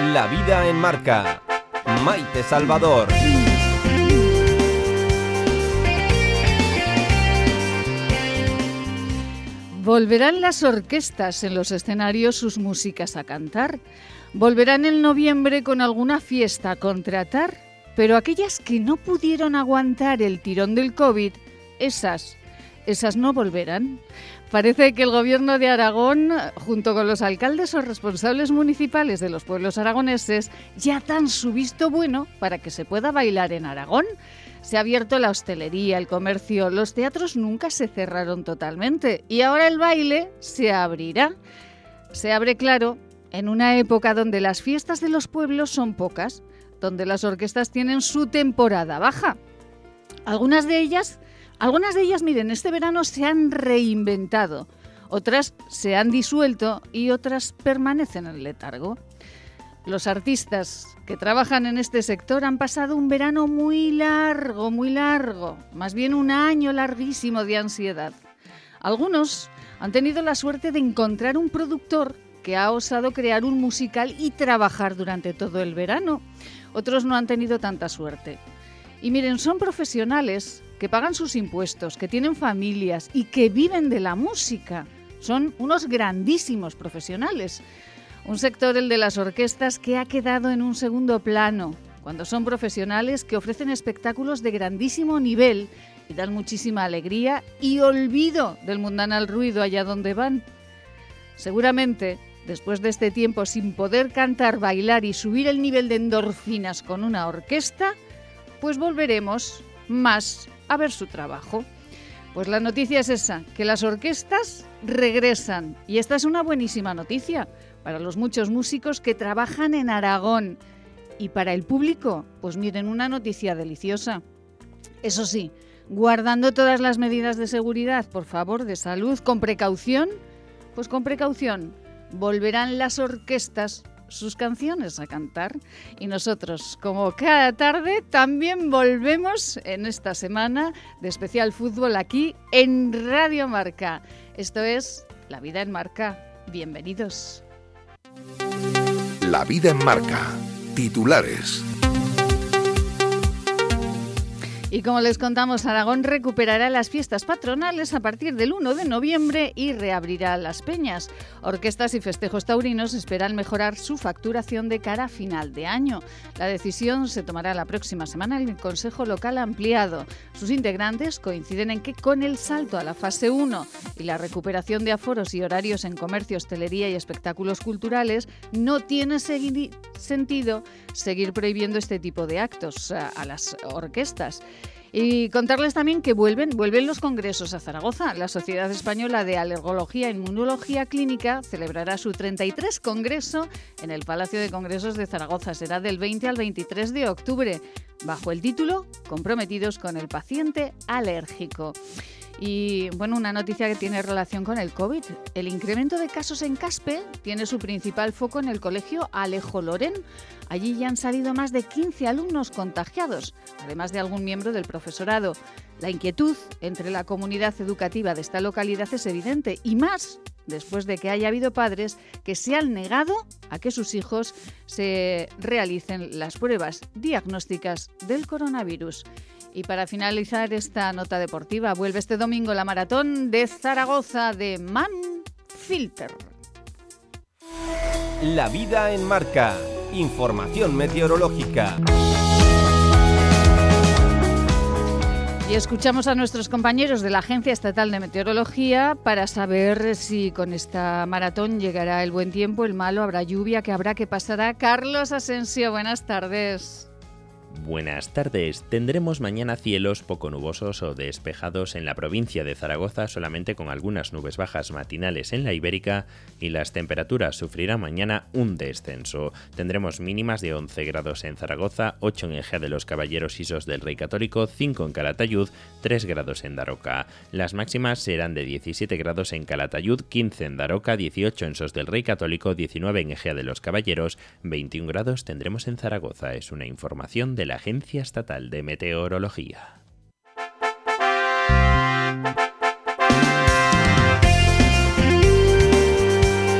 La vida en marca. Maite Salvador. Volverán las orquestas en los escenarios sus músicas a cantar. Volverán en noviembre con alguna fiesta a contratar. Pero aquellas que no pudieron aguantar el tirón del COVID, esas, esas no volverán. Parece que el gobierno de Aragón, junto con los alcaldes o responsables municipales de los pueblos aragoneses, ya dan su visto bueno para que se pueda bailar en Aragón. Se ha abierto la hostelería, el comercio, los teatros nunca se cerraron totalmente y ahora el baile se abrirá. Se abre, claro, en una época donde las fiestas de los pueblos son pocas, donde las orquestas tienen su temporada baja. Algunas de ellas, algunas de ellas, miren, este verano se han reinventado, otras se han disuelto y otras permanecen en letargo. Los artistas que trabajan en este sector han pasado un verano muy largo, muy largo, más bien un año larguísimo de ansiedad. Algunos han tenido la suerte de encontrar un productor que ha osado crear un musical y trabajar durante todo el verano. Otros no han tenido tanta suerte. Y miren, son profesionales que pagan sus impuestos, que tienen familias y que viven de la música. Son unos grandísimos profesionales. Un sector, el de las orquestas, que ha quedado en un segundo plano, cuando son profesionales que ofrecen espectáculos de grandísimo nivel y dan muchísima alegría y olvido del mundanal ruido allá donde van. Seguramente, después de este tiempo sin poder cantar, bailar y subir el nivel de endorfinas con una orquesta, pues volveremos más a ver su trabajo. Pues la noticia es esa, que las orquestas regresan. Y esta es una buenísima noticia para los muchos músicos que trabajan en Aragón. Y para el público, pues miren, una noticia deliciosa. Eso sí, guardando todas las medidas de seguridad, por favor, de salud, con precaución, pues con precaución, volverán las orquestas sus canciones a cantar y nosotros, como cada tarde, también volvemos en esta semana de especial fútbol aquí en Radio Marca. Esto es La Vida en Marca. Bienvenidos. La Vida en Marca. Titulares. Y como les contamos, Aragón recuperará las fiestas patronales a partir del 1 de noviembre y reabrirá las peñas. Orquestas y festejos taurinos esperan mejorar su facturación de cara a final de año. La decisión se tomará la próxima semana en el Consejo Local Ampliado. Sus integrantes coinciden en que con el salto a la fase 1 y la recuperación de aforos y horarios en comercio, hostelería y espectáculos culturales, no tiene sentido seguir prohibiendo este tipo de actos a las orquestas. Y contarles también que vuelven, vuelven los congresos a Zaragoza. La Sociedad Española de Alergología e Inmunología Clínica celebrará su 33 congreso en el Palacio de Congresos de Zaragoza. Será del 20 al 23 de octubre, bajo el título Comprometidos con el paciente alérgico. Y bueno, una noticia que tiene relación con el COVID. El incremento de casos en Caspe tiene su principal foco en el colegio Alejo Loren. Allí ya han salido más de 15 alumnos contagiados, además de algún miembro del profesorado. La inquietud entre la comunidad educativa de esta localidad es evidente y más después de que haya habido padres que se han negado a que sus hijos se realicen las pruebas diagnósticas del coronavirus. Y para finalizar esta nota deportiva, vuelve este domingo la maratón de Zaragoza de Man Filter. La vida en marca. Información meteorológica. Y escuchamos a nuestros compañeros de la Agencia Estatal de Meteorología para saber si con esta maratón llegará el buen tiempo, el malo, habrá lluvia, que habrá, que pasará. Carlos Asensio, buenas tardes. Buenas tardes. Tendremos mañana cielos poco nubosos o despejados en la provincia de Zaragoza, solamente con algunas nubes bajas matinales en la Ibérica y las temperaturas sufrirán mañana un descenso. Tendremos mínimas de 11 grados en Zaragoza, 8 en Ejea de los Caballeros Isos del Rey Católico, 5 en Calatayud, 3 grados en Daroca. Las máximas serán de 17 grados en Calatayud, 15 en Daroca, 18 en Sos del Rey Católico, 19 en Ejea de los Caballeros, 21 grados tendremos en Zaragoza. Es una información de la Agencia Estatal de Meteorología.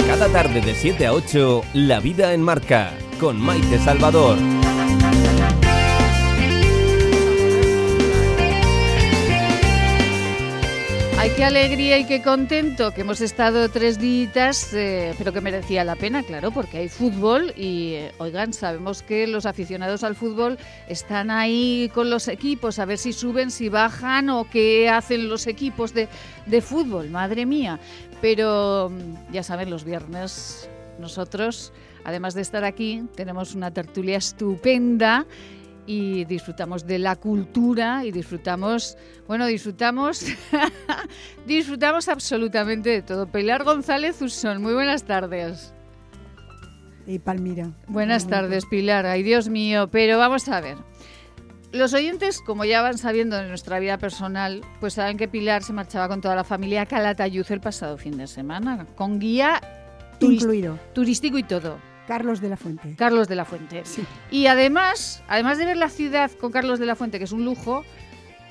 Cada tarde de 7 a 8, La Vida en Marca, con Maite Salvador. Ay, qué alegría y qué contento que hemos estado tres días, eh, pero que merecía la pena, claro, porque hay fútbol y, eh, oigan, sabemos que los aficionados al fútbol están ahí con los equipos, a ver si suben, si bajan o qué hacen los equipos de, de fútbol, madre mía. Pero mm, ya saben, los viernes nosotros, además de estar aquí, tenemos una tertulia estupenda y disfrutamos de la cultura y disfrutamos, bueno, disfrutamos, disfrutamos absolutamente de todo. Pilar González Usón, muy buenas tardes. Y Palmira. Buenas tardes, Pilar. Ay, Dios mío, pero vamos a ver. Los oyentes, como ya van sabiendo de nuestra vida personal, pues saben que Pilar se marchaba con toda la familia a Calatayud el pasado fin de semana, con guía Incluido. turístico y todo. Carlos de la Fuente. Carlos de la Fuente. Sí. Y además, además de ver la ciudad con Carlos de la Fuente, que es un lujo,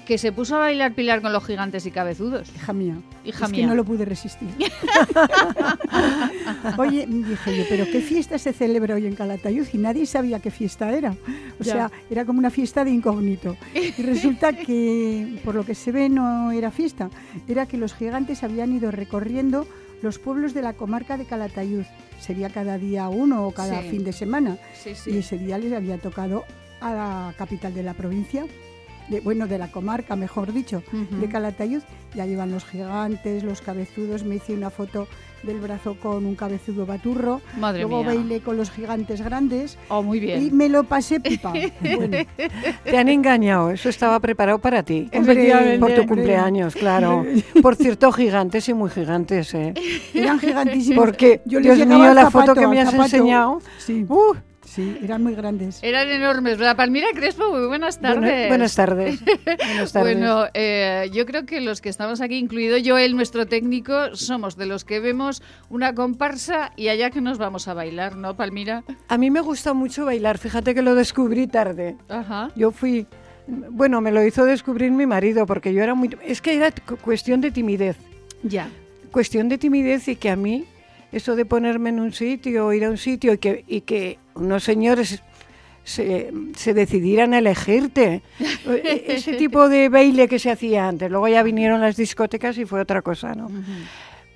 que se puso a bailar Pilar con los gigantes y cabezudos. Hija mía. Hija es mía. que no lo pude resistir. Oye, dije yo, pero ¿qué fiesta se celebra hoy en Calatayud? Y nadie sabía qué fiesta era. O Ya. sea, era como una fiesta de incógnito. Y resulta que, por lo que se ve, no era fiesta. Era que los gigantes habían ido recorriendo los pueblos de la comarca de Calatayud. Sería cada día uno o cada Sí. fin de semana. Sí, Y ese día les había tocado a la capital de la provincia, de, bueno, de la comarca, mejor dicho, de Calatayud. Ya llevan los gigantes, los cabezudos. Me hice una foto del brazo con un cabezudo baturro. Madre Luego mía. bailé con los gigantes grandes Oh, muy y bien. me lo pasé pipa. Bueno, Te han engañado, eso estaba preparado para ti. Por tu cumpleaños, claro. Por cierto, gigantes y muy gigantes, ¿eh? eran gigantísimos. Porque, Yo les Dios mío, la zapato, foto que me has zapato. enseñado. Sí, Uh, sí, eran muy grandes. Eran enormes, ¿verdad? Palmira Crespo, muy buenas buena- tardes. buenas tardes. Buenas tardes. Bueno, eh, yo creo que los que estamos aquí, incluido Joel, nuestro técnico, somos de los que vemos una comparsa y allá que nos vamos a bailar, ¿no, Palmira? A mí me gusta mucho bailar, fíjate que lo descubrí tarde. Ajá. Yo fui, bueno, me lo hizo descubrir mi marido, porque yo era muy... Es que era cu- cuestión de timidez. Ya. cuestión de timidez y que a mí eso de ponerme en un sitio o ir a un sitio y que, y que unos señores se, se decidieran a elegirte. E- Ese tipo de baile que se hacía antes. Luego ya vinieron las discotecas y fue otra cosa, ¿no?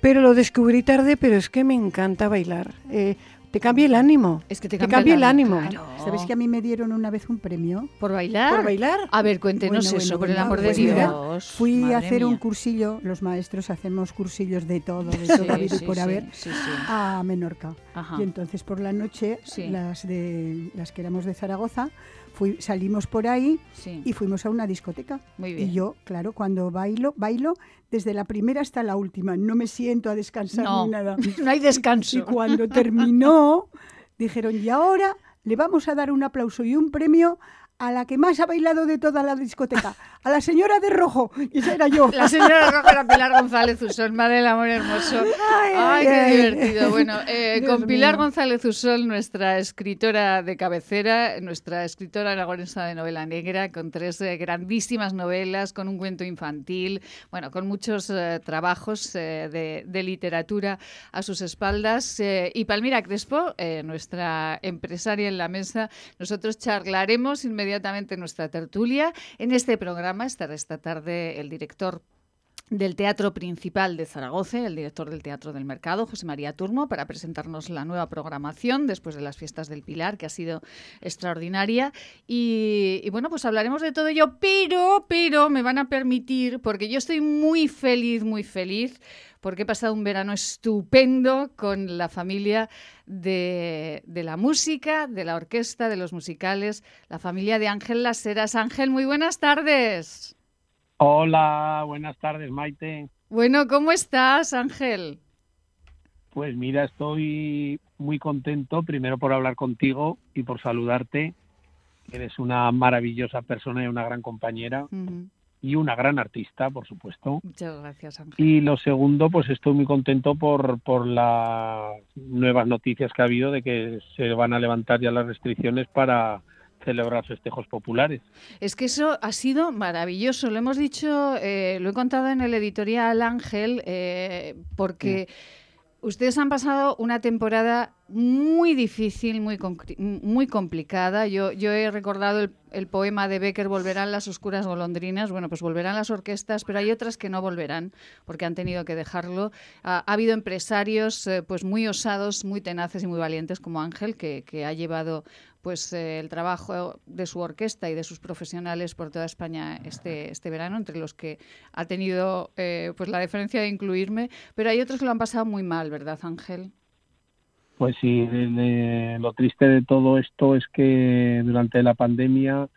Pero lo descubrí tarde, pero es que me encanta bailar. Eh, te cambia el ánimo. Es que te Te cambia, el ánimo. claro. ¿Sabes que a mí me dieron una vez un premio? ¿Por bailar? ¿Por bailar? A ver, cuéntenos Bueno, eso, bueno, por el bueno, amor de pues Dios. Fui Madre a hacer un cursillo, los maestros hacemos cursillos de todo, de Sí, todo sí, por sí, haber, sí, sí. a Menorca. Ajá. Y entonces por la noche, Sí. las de las que éramos de Zaragoza, fui, salimos por ahí Sí. y fuimos a una discoteca. Muy bien. Y yo, claro, cuando bailo, bailo desde la primera hasta la última. No me siento a descansar No, ni nada. no hay descanso. Y cuando terminó, dijeron, y ahora le vamos a dar un aplauso y un premio a la que más ha bailado de toda la discoteca, a la señora de rojo. Y esa era yo. La señora Roja era Pilar González Usón, madre del amor hermoso. Ay, ay, qué ay. divertido. Bueno, eh, con Pilar. González Usón, nuestra escritora de cabecera, nuestra escritora aragonesa de novela negra, con tres eh, grandísimas novelas, con un cuento infantil, bueno, con muchos eh, trabajos de, de literatura a sus espaldas. y Palmira Crespo, nuestra empresaria en la mesa, nosotros charlaremos inmediatamente en nuestra tertulia. En este programa estará esta tarde el director del Teatro Principal de Zaragoza, el director del Teatro del Mercado, José María Turmo, para presentarnos la nueva programación después de las fiestas del Pilar, que ha sido extraordinaria. Y, y bueno, pues hablaremos de todo ello, pero, pero me van a permitir, porque yo estoy muy feliz, muy feliz, porque he pasado un verano estupendo con la familia de, de la música, de la orquesta, de los musicales, la familia de Ángel Las Heras. Ángel, muy buenas tardes. Hola, buenas tardes, Maite. Bueno, ¿cómo estás, Ángel? Pues mira, estoy muy contento, primero por hablar contigo y por saludarte. Eres una maravillosa persona y una gran compañera Ujú. Y una gran artista, por supuesto. Muchas gracias, Ángel. Y lo segundo, pues estoy muy contento por, por las nuevas noticias que ha habido de que se van a levantar ya las restricciones para celebrar festejos populares. Es que eso ha sido maravilloso. Lo hemos dicho, eh, lo he contado en el editorial Ángel, eh, porque ustedes han pasado una temporada muy difícil, muy, muy complicada. Yo, he recordado el, poema de Becker, Volverán las oscuras golondrinas. Bueno, pues volverán las orquestas, pero hay otras que no volverán porque han tenido que dejarlo. Ha, habido empresarios eh, pues muy osados, muy tenaces y muy valientes como Ángel, que ha llevado pues eh, el trabajo de su orquesta y de sus profesionales por toda España este, este verano, entre los que ha tenido eh, pues la deferencia de incluirme, pero hay otros que lo han pasado muy mal, ¿verdad, Ángel? Pues sí, lo triste de todo esto es que durante la pandemia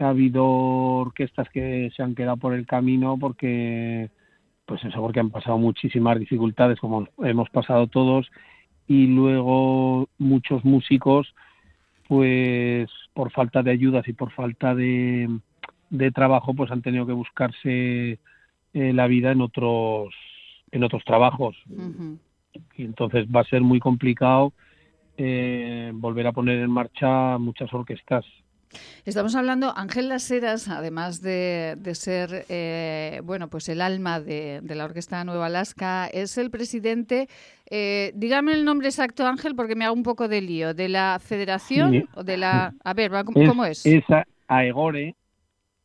ha habido orquestas que se han quedado por el camino porque, pues eso, porque han pasado muchísimas dificultades, como hemos pasado todos, y luego muchos músicos, pues por falta de ayudas y por falta de, trabajo, pues han tenido que buscarse eh, la vida en otros en otros trabajos y entonces va a ser muy complicado eh, volver a poner en marcha muchas orquestas. Estamos hablando, Ángel Las Heras, además de, ser eh, bueno, pues el alma de, la Orquesta Nueva Alaska, es el presidente, eh, dígame el nombre exacto, Ángel, porque me hago un poco de lío, de la federación o de la... A ver, ¿cómo es? Es, es AEGORE,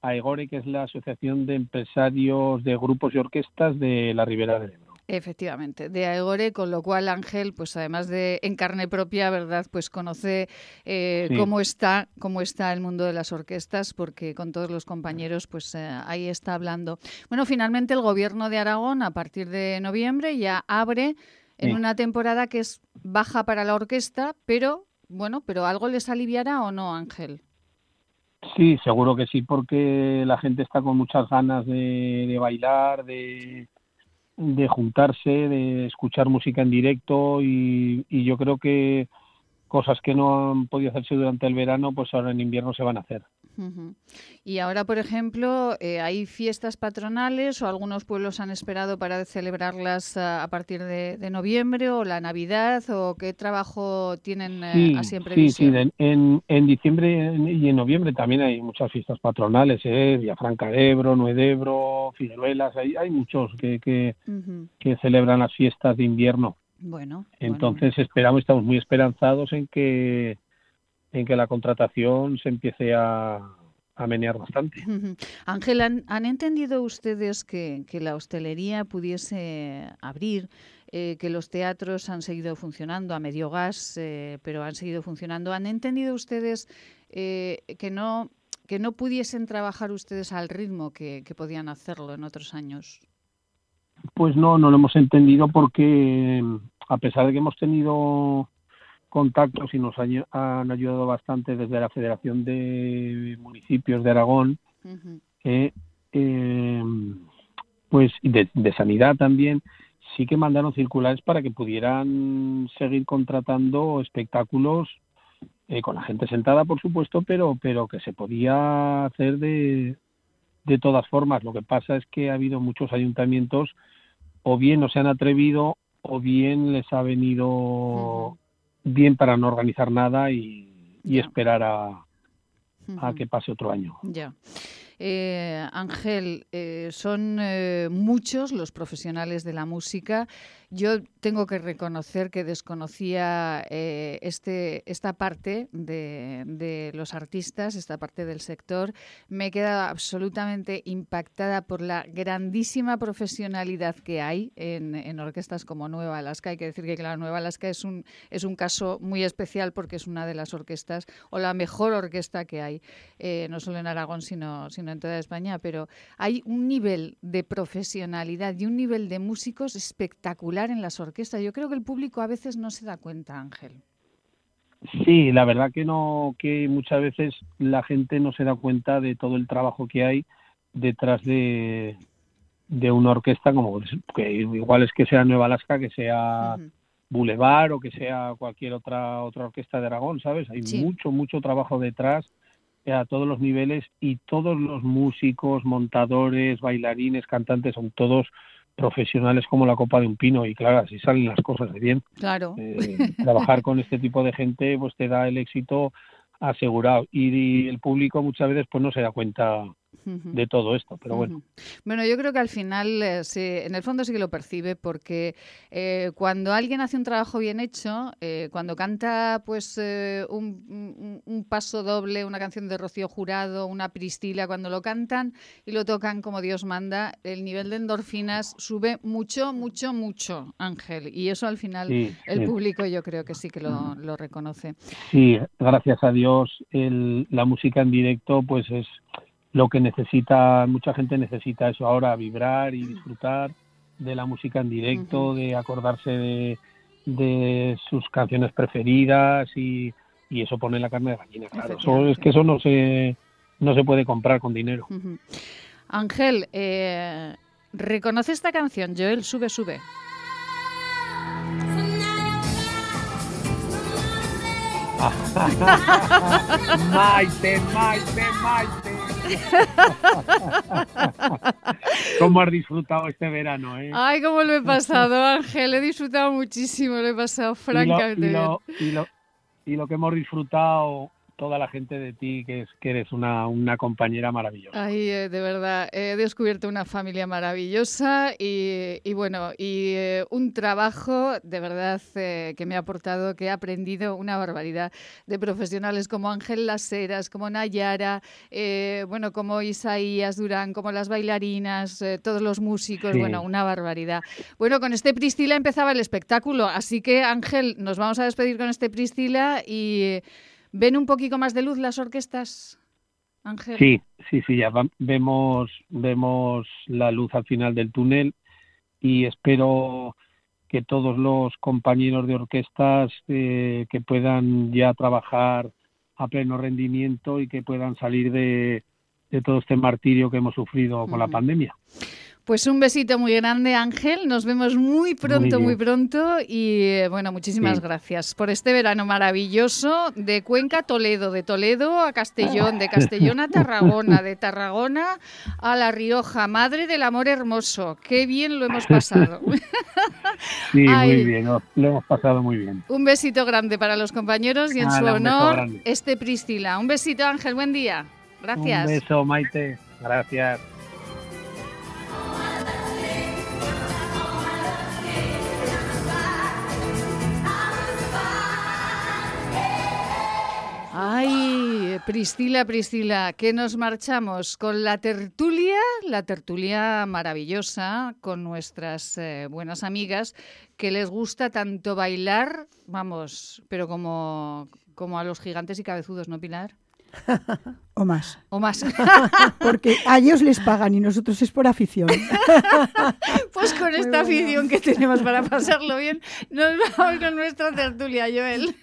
AEGORE, que es la Asociación de Empresarios de Grupos y Orquestas de la Ribera del. Efectivamente, de Aegore, con lo cual Ángel, pues además de en carne propia, ¿verdad? Pues conoce eh, cómo está, cómo está el mundo de las orquestas, porque con todos los compañeros, pues eh, ahí está hablando. Bueno, finalmente el gobierno de Aragón, a partir de noviembre, ya abre en una temporada que es baja para la orquesta, pero bueno, pero algo les aliviará o no, Ángel. Sí, seguro que sí, porque la gente está con muchas ganas de bailar, de de juntarse, de escuchar música en directo y, yo creo que cosas que no han podido hacerse durante el verano, pues ahora en invierno se van a hacer. Y ahora, por ejemplo, eh, ¿hay fiestas patronales o algunos pueblos han esperado para celebrarlas a, partir de, noviembre o la Navidad o qué trabajo tienen eh, así en previsión? Sí, sí, en, en, diciembre y en noviembre también hay muchas fiestas patronales, ¿eh? Villafranca de Ebro, Nuedebro, Figueruelas, hay, hay muchos que, que, que celebran las fiestas de invierno. Bueno. Entonces esperamos, estamos muy esperanzados en que en que la contratación se empiece a, a menear bastante. Ángel, ¿han, entendido ustedes que, que, la hostelería pudiese abrir, eh, que los teatros han seguido funcionando a medio gas, eh, pero han seguido funcionando? ¿Han entendido ustedes eh, que no que no pudiesen trabajar ustedes al ritmo que, que podían hacerlo en otros años? Pues no, no lo hemos entendido porque a pesar de que hemos tenido contactos y nos han ayudado bastante desde la Federación de Municipios de Aragón, eh, pues de, de, sanidad también, sí que mandaron circulares para que pudieran seguir contratando espectáculos eh, con la gente sentada, por supuesto, pero, pero que se podía hacer de, de todas formas. Lo que pasa es que ha habido muchos ayuntamientos o bien no se han atrevido o bien les ha venido bien para no organizar nada y, esperar a, a que pase otro año. Ya. Eh, Ángel, eh, son eh, muchos los profesionales de la música. Yo tengo que reconocer que desconocía este, esta parte de, los artistas, esta parte del sector. Me he quedado absolutamente impactada por la grandísima profesionalidad que hay en, orquestas como Nueva Alaska. Hay que decir que, claro, Nueva Alaska es un, es un caso muy especial porque es una de las orquestas o la mejor orquesta que hay, no solo en Aragón, sino, sino en toda España, pero hay un nivel de profesionalidad y un nivel de músicos espectacular en las orquestas. Yo creo que el público a veces no se da cuenta, Ángel. Sí, la verdad que no, que muchas veces la gente no se da cuenta de todo el trabajo que hay detrás de, de una orquesta como que igual es que sea Nueva Alaska, que sea Boulevard o que sea cualquier otra otra orquesta de Aragón, ¿sabes? Hay mucho mucho trabajo detrás a todos los niveles y todos los músicos, montadores, bailarines, cantantes son todos profesionales como la copa de un pino y claro, así salen las cosas de bien. Claro. Eh, trabajar con este tipo de gente pues te da el éxito asegurado y, el público muchas veces pues no se da cuenta de todo esto, pero bueno. Bueno, yo creo que al final, eh, en el fondo sí que lo percibe, porque eh, cuando alguien hace un trabajo bien hecho, eh, cuando canta pues un, un, paso doble, una canción de Rocío Jurado, una Pristila, cuando lo cantan y lo tocan como Dios manda, el nivel de endorfinas sube mucho, mucho, mucho, Ángel. Y eso al final el público yo creo que sí que lo, lo reconoce. Sí, gracias a Dios el, la música en directo pues es lo que necesita, mucha gente necesita eso ahora, vibrar y disfrutar de la música en directo, de acordarse de, sus canciones preferidas y, eso pone la carne de gallina, claro. es que eso no se, no se puede comprar con dinero. Ángel, eh, reconoce esta canción, Joel, sube, sube. Maite, Maite, Maite. ¿Cómo has disfrutado este verano? Eh? Ay, cómo lo he pasado, Ángel. He disfrutado muchísimo, lo he pasado francamente. y lo que hemos disfrutado toda la gente de ti, que, es, que eres una, una compañera maravillosa. Ay, eh, de verdad, he descubierto una familia maravillosa y, y bueno, y eh, un trabajo de verdad eh, que me ha aportado, que he aprendido una barbaridad de profesionales como Ángel Laseras, como Nayara, bueno, como Isaías Durán, como las bailarinas, todos los músicos, bueno, una barbaridad. Bueno, con este Pristila empezaba el espectáculo, así que Ángel, nos vamos a despedir con este Pristila y... ¿Ven un poquito más de luz las orquestas, Ángel? Sí, sí, sí, ya vemos, vemos la luz al final del túnel y espero que todos los compañeros de orquestas eh, que puedan ya trabajar a pleno rendimiento y que puedan salir de, todo este martirio que hemos sufrido con la pandemia. Pues un besito muy grande, Ángel. Nos vemos muy pronto, muy, pronto. Y eh, bueno, muchísimas gracias por este verano maravilloso de Cuenca Toledo, de Toledo a Castellón, de Castellón a Tarragona, de Tarragona a La Rioja. Madre del amor hermoso. Qué bien lo hemos pasado. Sí, muy bien, lo hemos pasado muy bien. Un besito grande para los compañeros y en su honor, este Priscila. Un besito, Ángel. Buen día. Gracias. Un beso, Maite. Gracias. Ay, Priscila, Priscila, que nos marchamos con la tertulia, la tertulia maravillosa con nuestras eh, buenas amigas que les gusta tanto bailar, vamos, pero como, como a los gigantes y cabezudos, ¿no, Pilar? o más. O más. Porque a ellos les pagan y nosotros es por afición. pues con esta afición que tenemos para pasarlo bien, nos vamos con nuestra tertulia, Joel.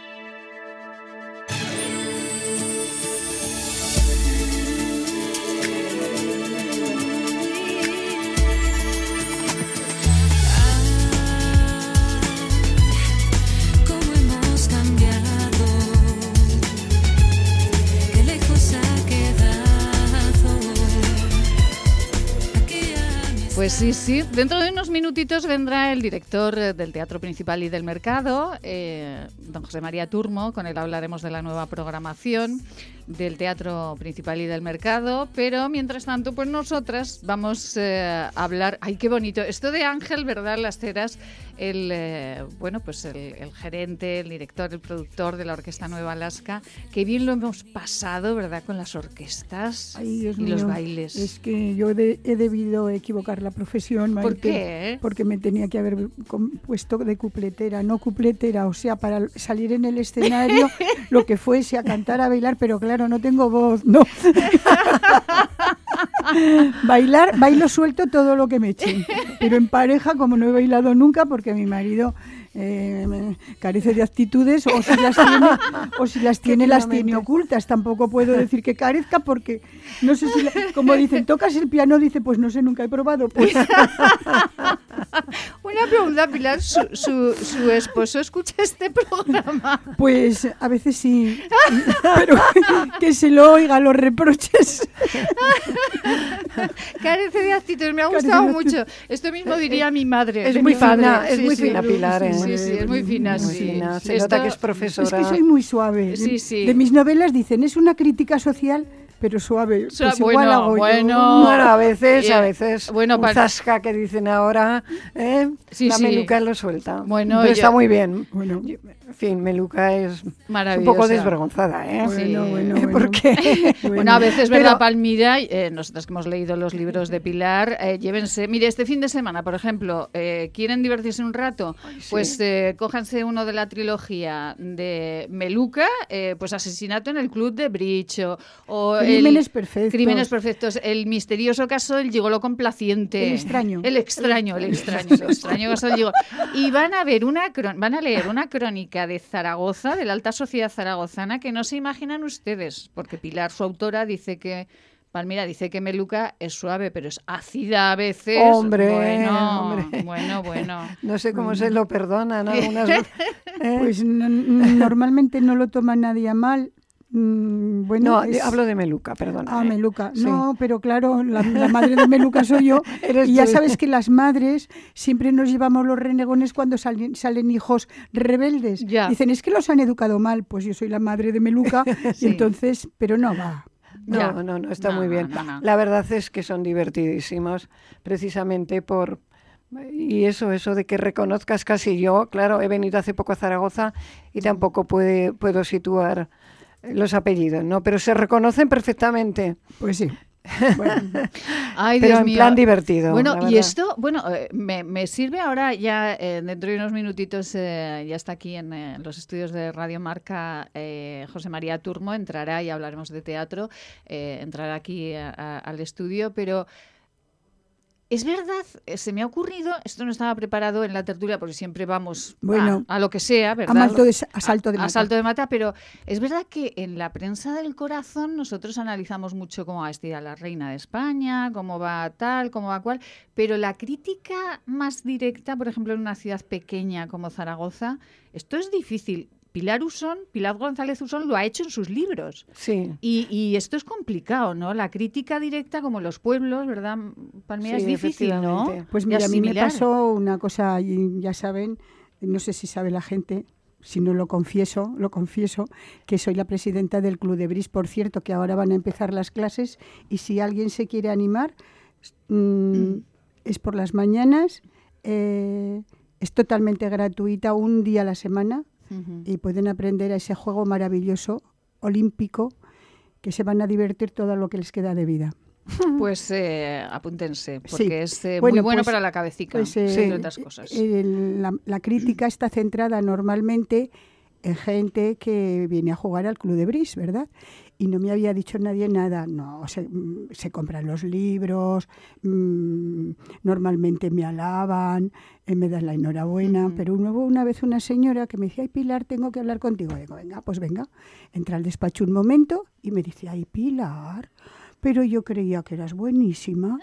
Pues sí, sí. Dentro de unos minutitos vendrá el director eh, del Teatro Principal y del Mercado, eh, don José María Turmo. Con él hablaremos de la nueva programación del Teatro Principal y del Mercado. Pero mientras tanto, pues nosotras vamos eh, a hablar. ¡Ay, qué bonito! Esto de Ángel, ¿verdad? Las ceras el eh, bueno pues el, gerente, el director, el productor de la Orquesta Nueva Alaska. Qué bien lo hemos pasado, ¿verdad? Con las orquestas y los bailes. Es que yo he debido equivocar la profesión. ¿Por qué? Porque me tenía que haber puesto de cupletera, no cupletera, o sea, para salir en el escenario, lo que fuese a cantar, a bailar, pero claro, no tengo voz, no. Bailar, bailo suelto todo lo que me echen, pero en pareja, como no he bailado nunca, porque mi marido eh, carece de actitudes o si las tiene, o si las, tiene las tiene ocultas. Tampoco puedo decir que carezca porque no sé si, como dicen, tocas el piano, dice, pues no sé, nunca he probado. Pues. Una pregunta, Pilar, ¿su, su, esposo escucha este programa? Pues a veces sí, pero que se lo oiga los reproches. Carece de actitudes, me ha gustado mucho. Esto mismo diría mi madre. Es muy fina, es muy fina Pilar. ¿eh? Sí, sí, es muy fina. sí. Se nota que es profesora. Es que soy muy suave. De mis novelas dicen, es una crítica social pero suave. Suave, Pues igual bueno, hago yo. bueno. Bueno, a veces, Eh, a veces, bueno, un zasca que dicen ahora, ¿eh? Sí, la sí. meluca lo suelta. Bueno, Pero yo- está muy bien. Bueno, Yo- En fin, meluca es un poco desvergonzada, ¿eh? Sí. bueno, bueno, bueno. Porque Bueno, a veces, Pero- ¿verdad, Palmira? Eh, nosotras que hemos leído los libros de Pilar, eh, llévense. Mire, este fin de semana, por ejemplo, eh, ¿quieren divertirse un rato? Pues eh, cójanse uno de la trilogía de Meluca, pues Asesinato en el Club de Bridge o, o el- Crímenes perfectos. Crímenes perfectos. El misterioso caso del gigolo complaciente. El extraño. El extraño, el extraño, el extraño caso del gigolo. Y van a ver una cron- van a leer una crónica de Zaragoza, de la alta sociedad zaragozana, que no se imaginan ustedes, porque Pilar, su autora, dice que Palmira dice que Meluca es suave, pero es ácida a veces. Hombre, bueno, hombre. bueno, bueno. no sé cómo se lo perdonan algunas veces. ¿eh? Pues no- normalmente no lo toma nadie a mal. Mm, bueno, no, es- hablo de meluca, perdona. Ah, ¿eh? Meluca. Sí. No, pero claro, la, la madre de Meluca soy yo. Y ya tú. sabes que las madres siempre nos llevamos los renegones cuando salen, salen hijos rebeldes. Ya. Dicen, es que los han educado mal. Pues yo soy la madre de Meluca. Sí. Y entonces, pero no va. Ya. No, no, no, está No, muy bien. no, no. La verdad es que son divertidísimos, precisamente por... Y eso, eso de que reconozcas casi yo, claro, he venido hace poco a Zaragoza y tampoco puede, puedo situar los apellidos, ¿no? Pero se reconocen perfectamente, Pues sí. Bueno, Ay, pero Dios en mío. plan divertido. Bueno, y esto, bueno, eh, me, me sirve ahora ya, eh, dentro de unos minutitos, eh, ya está aquí en eh, los estudios de Radio Marca eh, José María Turmo, entrará y hablaremos de teatro, eh, entrará aquí a- a- al estudio, pero es verdad, eh, se me ha ocurrido, esto no estaba preparado en la tertulia porque siempre vamos Bueno, a, a lo que sea, ¿verdad? malto de sa- a salto de A- a mata. salto de mata, pero es verdad que en la prensa del corazón nosotros analizamos mucho cómo va vestida la reina de España, cómo va tal, cómo va cual, pero la crítica más directa, por ejemplo, en una ciudad pequeña como Zaragoza, esto es difícil. Pilar Usón, Pilar González Usón lo ha hecho en sus libros. Sí, Y, y esto es complicado, ¿no? La crítica directa, como los pueblos, ¿verdad, Palmira? Sí, es difícil, ¿no? Pues mira, a mí me pasó una cosa, y ya saben, no sé si sabe la gente, si no lo confieso, lo confieso, que soy la presidenta del Club de Bris. Por cierto, que ahora van a empezar las clases y si alguien se quiere animar, mm, es por las mañanas, eh, es totalmente gratuita, un día a la semana Y pueden aprender a ese juego maravilloso, olímpico, que se van a divertir todo lo que les queda de vida. Pues eh, apúntense, porque Sí. es eh, Bueno, muy bueno pues- para la cabecita, Pues, eh, entre otras cosas. el- la, la crítica está centrada normalmente en gente que viene a jugar al Club de Bris, ¿verdad? Y no me había dicho nadie nada. No, se, mm, se compran los libros, mm, normalmente me alaban, eh, me dan la enhorabuena, pero hubo una vez una señora que me decía, ay Pilar, tengo que hablar contigo. Digo, venga, pues venga. Entra al despacho un momento y me dice, ay Pilar, pero yo creía que eras buenísima.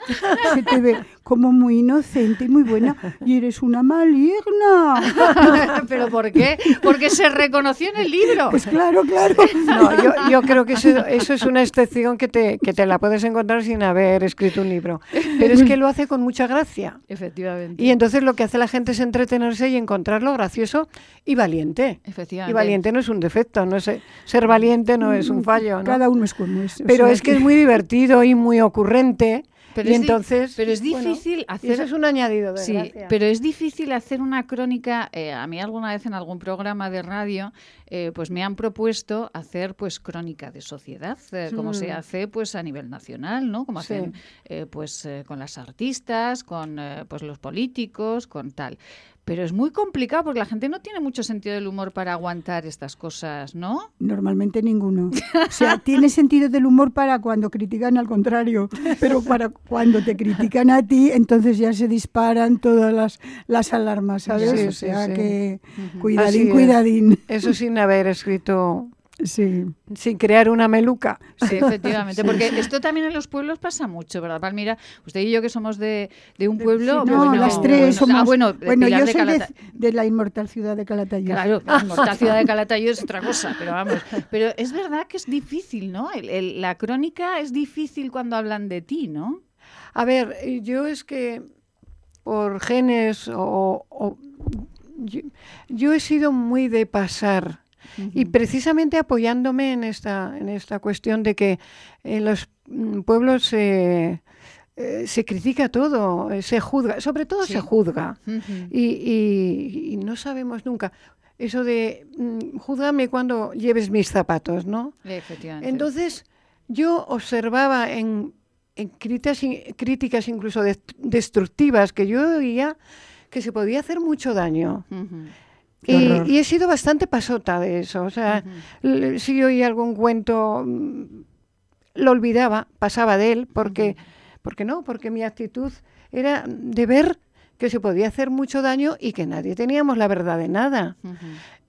Se te ve como muy inocente y muy buena y eres una maligna. ¿Pero por qué? Porque se reconoció en el libro. Pues claro, claro. No, yo, yo creo que eso, eso es una excepción que te, que te la puedes encontrar sin haber escrito un libro. Pero es que lo hace con mucha gracia. Efectivamente. Y entonces lo que hace la gente es entretenerse y encontrarlo gracioso y valiente. Efectivamente. Y valiente no es un defecto, no es, ser valiente no es un fallo, ¿no? Cada uno es como es. o Pero sea es que es muy divertido y muy ocurrente. Pero y es entonces. pero es difícil hacer- Eso es un añadido de Sí, gracia. pero es difícil hacer una crónica. eh, a mí alguna vez en algún programa de radio, eh, pues me han propuesto hacer pues crónica de sociedad, eh, como se Mm. hace pues a nivel nacional, ¿no? Como Sí. hacen eh, pues con las artistas, con eh, pues los políticos, con tal. Pero es muy complicado porque la gente no tiene mucho sentido del humor para aguantar estas cosas, ¿no? Normalmente ninguno. O sea, tiene sentido del humor para cuando critican al contrario, pero para cuando te critican a ti, entonces ya se disparan todas las, las alarmas, ¿sabes? Sí, o sea sí. que cuidadín, Así es. cuidadín. Eso sin haber escrito, Sí. sin crear una meluca. Sí, efectivamente, porque esto también en los pueblos pasa mucho, ¿verdad, Palmira? Usted y yo que somos de, de un pueblo... Sí, no, bueno, las tres bueno, somos. Ah, bueno, yo de soy de, la inmortal ciudad de Calatayud. Claro, la inmortal ciudad de Calatayud es otra cosa, pero vamos. Pero es verdad que es difícil, ¿no? El- el- la crónica es difícil cuando hablan de ti, ¿no? A ver, eh, yo es que por genes o... o- yo, yo he sido muy de pasar. Y precisamente apoyándome en esta, en esta cuestión de que en los mm, pueblos se eh, se critica todo, eh, se juzga, sobre todo se juzga. y, y, no sabemos nunca. Eso de mm, juzgame cuando lleves mis zapatos, ¿no? Efectivamente. Entonces, yo observaba en, en críticas, críticas incluso destructivas que yo oía que se podía hacer mucho daño. Y, he sido bastante pasota de eso. O sea, si yo oía algún cuento, mm, lo olvidaba, pasaba de él, porque, porque no, porque mi actitud era de ver que se podía hacer mucho daño y que nadie teníamos la verdad de nada.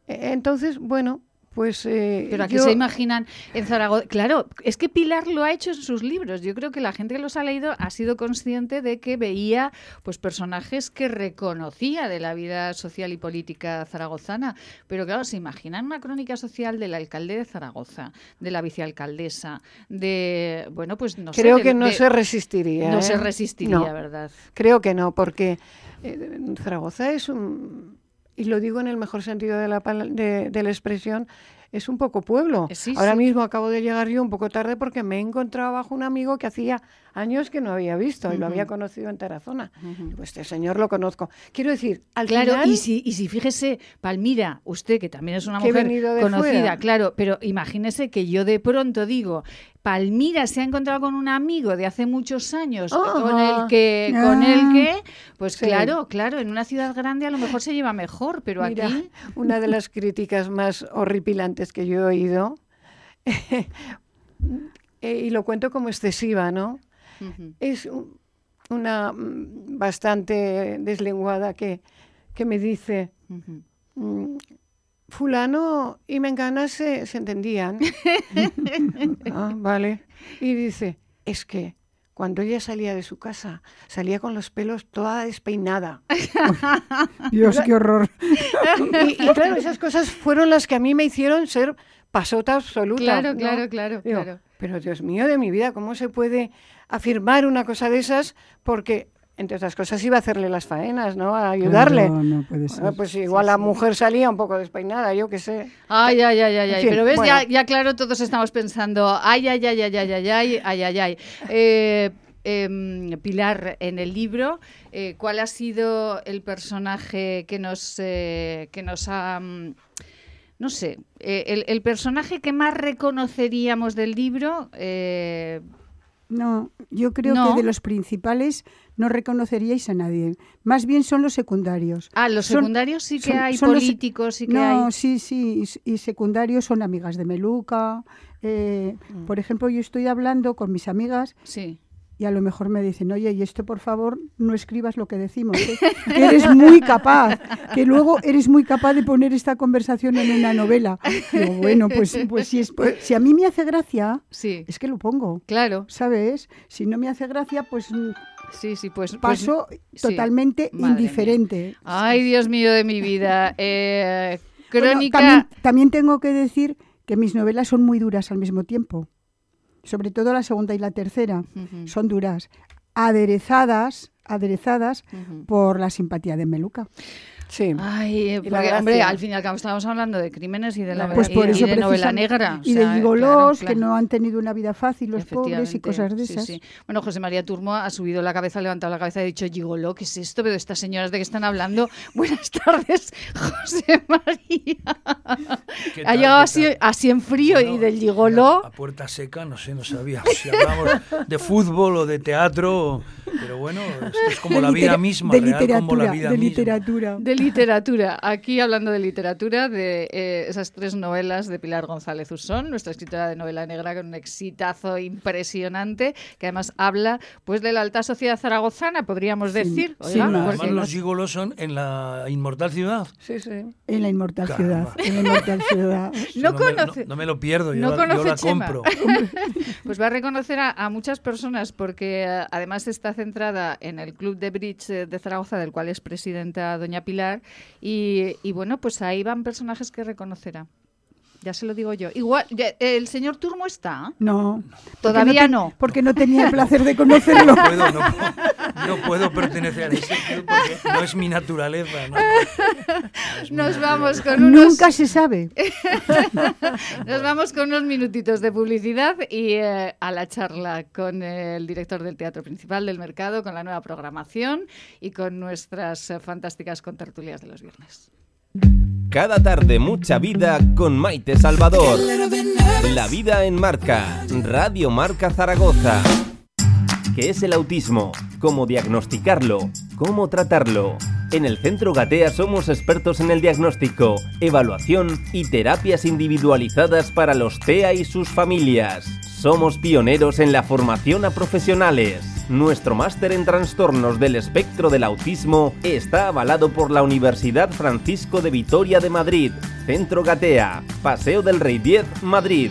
E, entonces, bueno, pues, eh, Pero aquí se imaginan en Zaragoza. Claro, es que Pilar lo ha hecho en sus libros. Yo creo que la gente que los ha leído ha sido consciente de que veía pues personajes que reconocía de la vida social y política zaragozana. Pero claro, se imaginan una crónica social del alcalde de Zaragoza, de la vicealcaldesa, de bueno, pues no creo sé. que no se resistiría. No se ¿eh? resistiría, ¿verdad? Creo que no, porque eh, Zaragoza es un y lo digo en el mejor sentido de la, de, de la expresión, es un poco pueblo. Sí, Ahora sí. mismo acabo de llegar yo un poco tarde porque me he encontrado bajo un amigo que hacía años que no había visto y lo había conocido en Tarazona. Pues este señor lo conozco. Quiero decir, al Claro, final... y si, y si fíjese, Palmira, usted que también es una mujer conocida, fuera. claro, pero imagínese que yo de pronto digo, Palmira se ha encontrado con un amigo de hace muchos años con Ajá. el que, con Ah. el que, pues Sí. claro, claro, en una ciudad grande a lo mejor se lleva mejor, pero Mira, aquí una de las críticas más horripilantes que yo he oído, eh, y lo cuento como excesiva, ¿no? Es un- una mm, bastante deslenguada que, que me dice, mm, fulano y Mengana se, se entendían. ah, vale. Y dice, es que cuando ella salía de su casa, salía con los pelos toda despeinada. Dios, qué horror. Y, y claro, esas cosas fueron las que a mí me hicieron ser pasota absoluta. Claro, ¿no? claro, claro, Digo, claro. Pero Dios mío de mi vida, ¿cómo se puede afirmar una cosa de esas? Porque, entre otras cosas, iba a hacerle las faenas, ¿no? A ayudarle. Claro, no puede Bueno, ser. pues igual la mujer salía un poco despeinada, yo qué sé. Ay, ay, ay, ay, En ay. fin, Pero ves, bueno. ya, ya claro, todos estamos pensando, ay, ay, ay, ay, ay, ay, ay, ay, ay, ay. Eh, em, Pilar, en el libro, eh, ¿cuál ha sido el personaje que nos, eh, que nos ha... mm, No sé, eh, el, el personaje que más reconoceríamos del libro, eh, No, yo creo No. que de los principales no reconoceríais a nadie. Más bien son los secundarios. ah, los Son- secundarios sí que son- hay, son los- políticos sí que no, hay. sí, sí, y s- y, secundarios son amigas de Meluca. eh, Mm. Por ejemplo, yo estoy hablando con mis amigas Sí. Y a lo mejor me dicen, oye, y esto por favor no escribas lo que decimos, ¿eh? que eres muy capaz, que luego eres muy capaz de poner esta conversación en una novela. Digo, bueno, pues, pues, si, es, si a mí me hace gracia, Sí, es que lo pongo, claro. ¿sabes? Si no me hace gracia, pues mm, Sí, sí, pues... pues- paso sí. totalmente mía. indiferente. Ay, Dios mío de mi vida. Eh, Bueno, crónica... también, también tengo que decir que mis novelas son muy duras al mismo tiempo. Sobre todo la segunda y la tercera. Son duras. Aderezadas, aderezadas por la simpatía de Meluca. Sí. Ay, eh, porque, hombre, al fin y al cabo estamos hablando de crímenes y de, la, Pues y- por y eso de novela negra. o y sea, de gigolós claro, que no han tenido una vida fácil los pobres y cosas de sí, esas. sí. Bueno, José María Turmo ha subido la cabeza, ha levantado la cabeza y ha dicho, Gigoló, ¿qué es esto? Pero estas señoras de qué están hablando. Buenas tardes, José María. ¿Qué Ha llegado así, así en frío y del Gigoló. A puerta seca, no sé, no sabía si hablamos de fútbol o de teatro, pero bueno, esto es como la vida misma, de real como la literatura, vida de misma. literatura. De literatura, aquí hablando de literatura, de eh, esas tres novelas de Pilar González Usón, nuestra escritora de novela negra con un exitazo impresionante, que además habla pues de la alta sociedad zaragozana, podríamos Sí, decir. sí. Además, porque- los gigolos son en la inmortal ciudad. Sí, sí. En la inmortal Caramba. ciudad. En la inmortal ciudad. No me, conoce- no me lo pierdo, no yo, la- yo la compro. Pues va a reconocer a, a muchas personas porque eh, además está centrada en el Club de Bridge eh, de Zaragoza, del cual es presidenta doña Pilar, y, y bueno, pues ahí van personajes que reconocerá. Ya se lo digo yo. Igual, ¿el señor Turmo está? No. Todavía porque no. Porque no tenía el placer de conocerlo. No puedo, no, puedo- no puedo pertenecer a ese club porque no es mi naturaleza. ¿no? Es mi Nos naturaleza. vamos con unos, Nunca se sabe. nos vamos con unos minutitos de publicidad y eh, a la charla con el director del Teatro Principal del Mercado, con la nueva programación y con nuestras eh, fantásticas contertulias de los viernes. Cada tarde mucha vida con Maite Salvador. La vida en marca. Radio Marca Zaragoza. ¿Qué es el autismo? ¿Cómo diagnosticarlo? ¿Cómo tratarlo? En el Centro Gatea somos expertos en el diagnóstico, evaluación y terapias individualizadas para los TEA y sus familias. Somos pioneros en la formación a profesionales. Nuestro máster en trastornos del espectro del autismo está avalado por la Universidad Francisco de Vitoria de Madrid. Centro Gatea, Paseo del Rey 10, Madrid.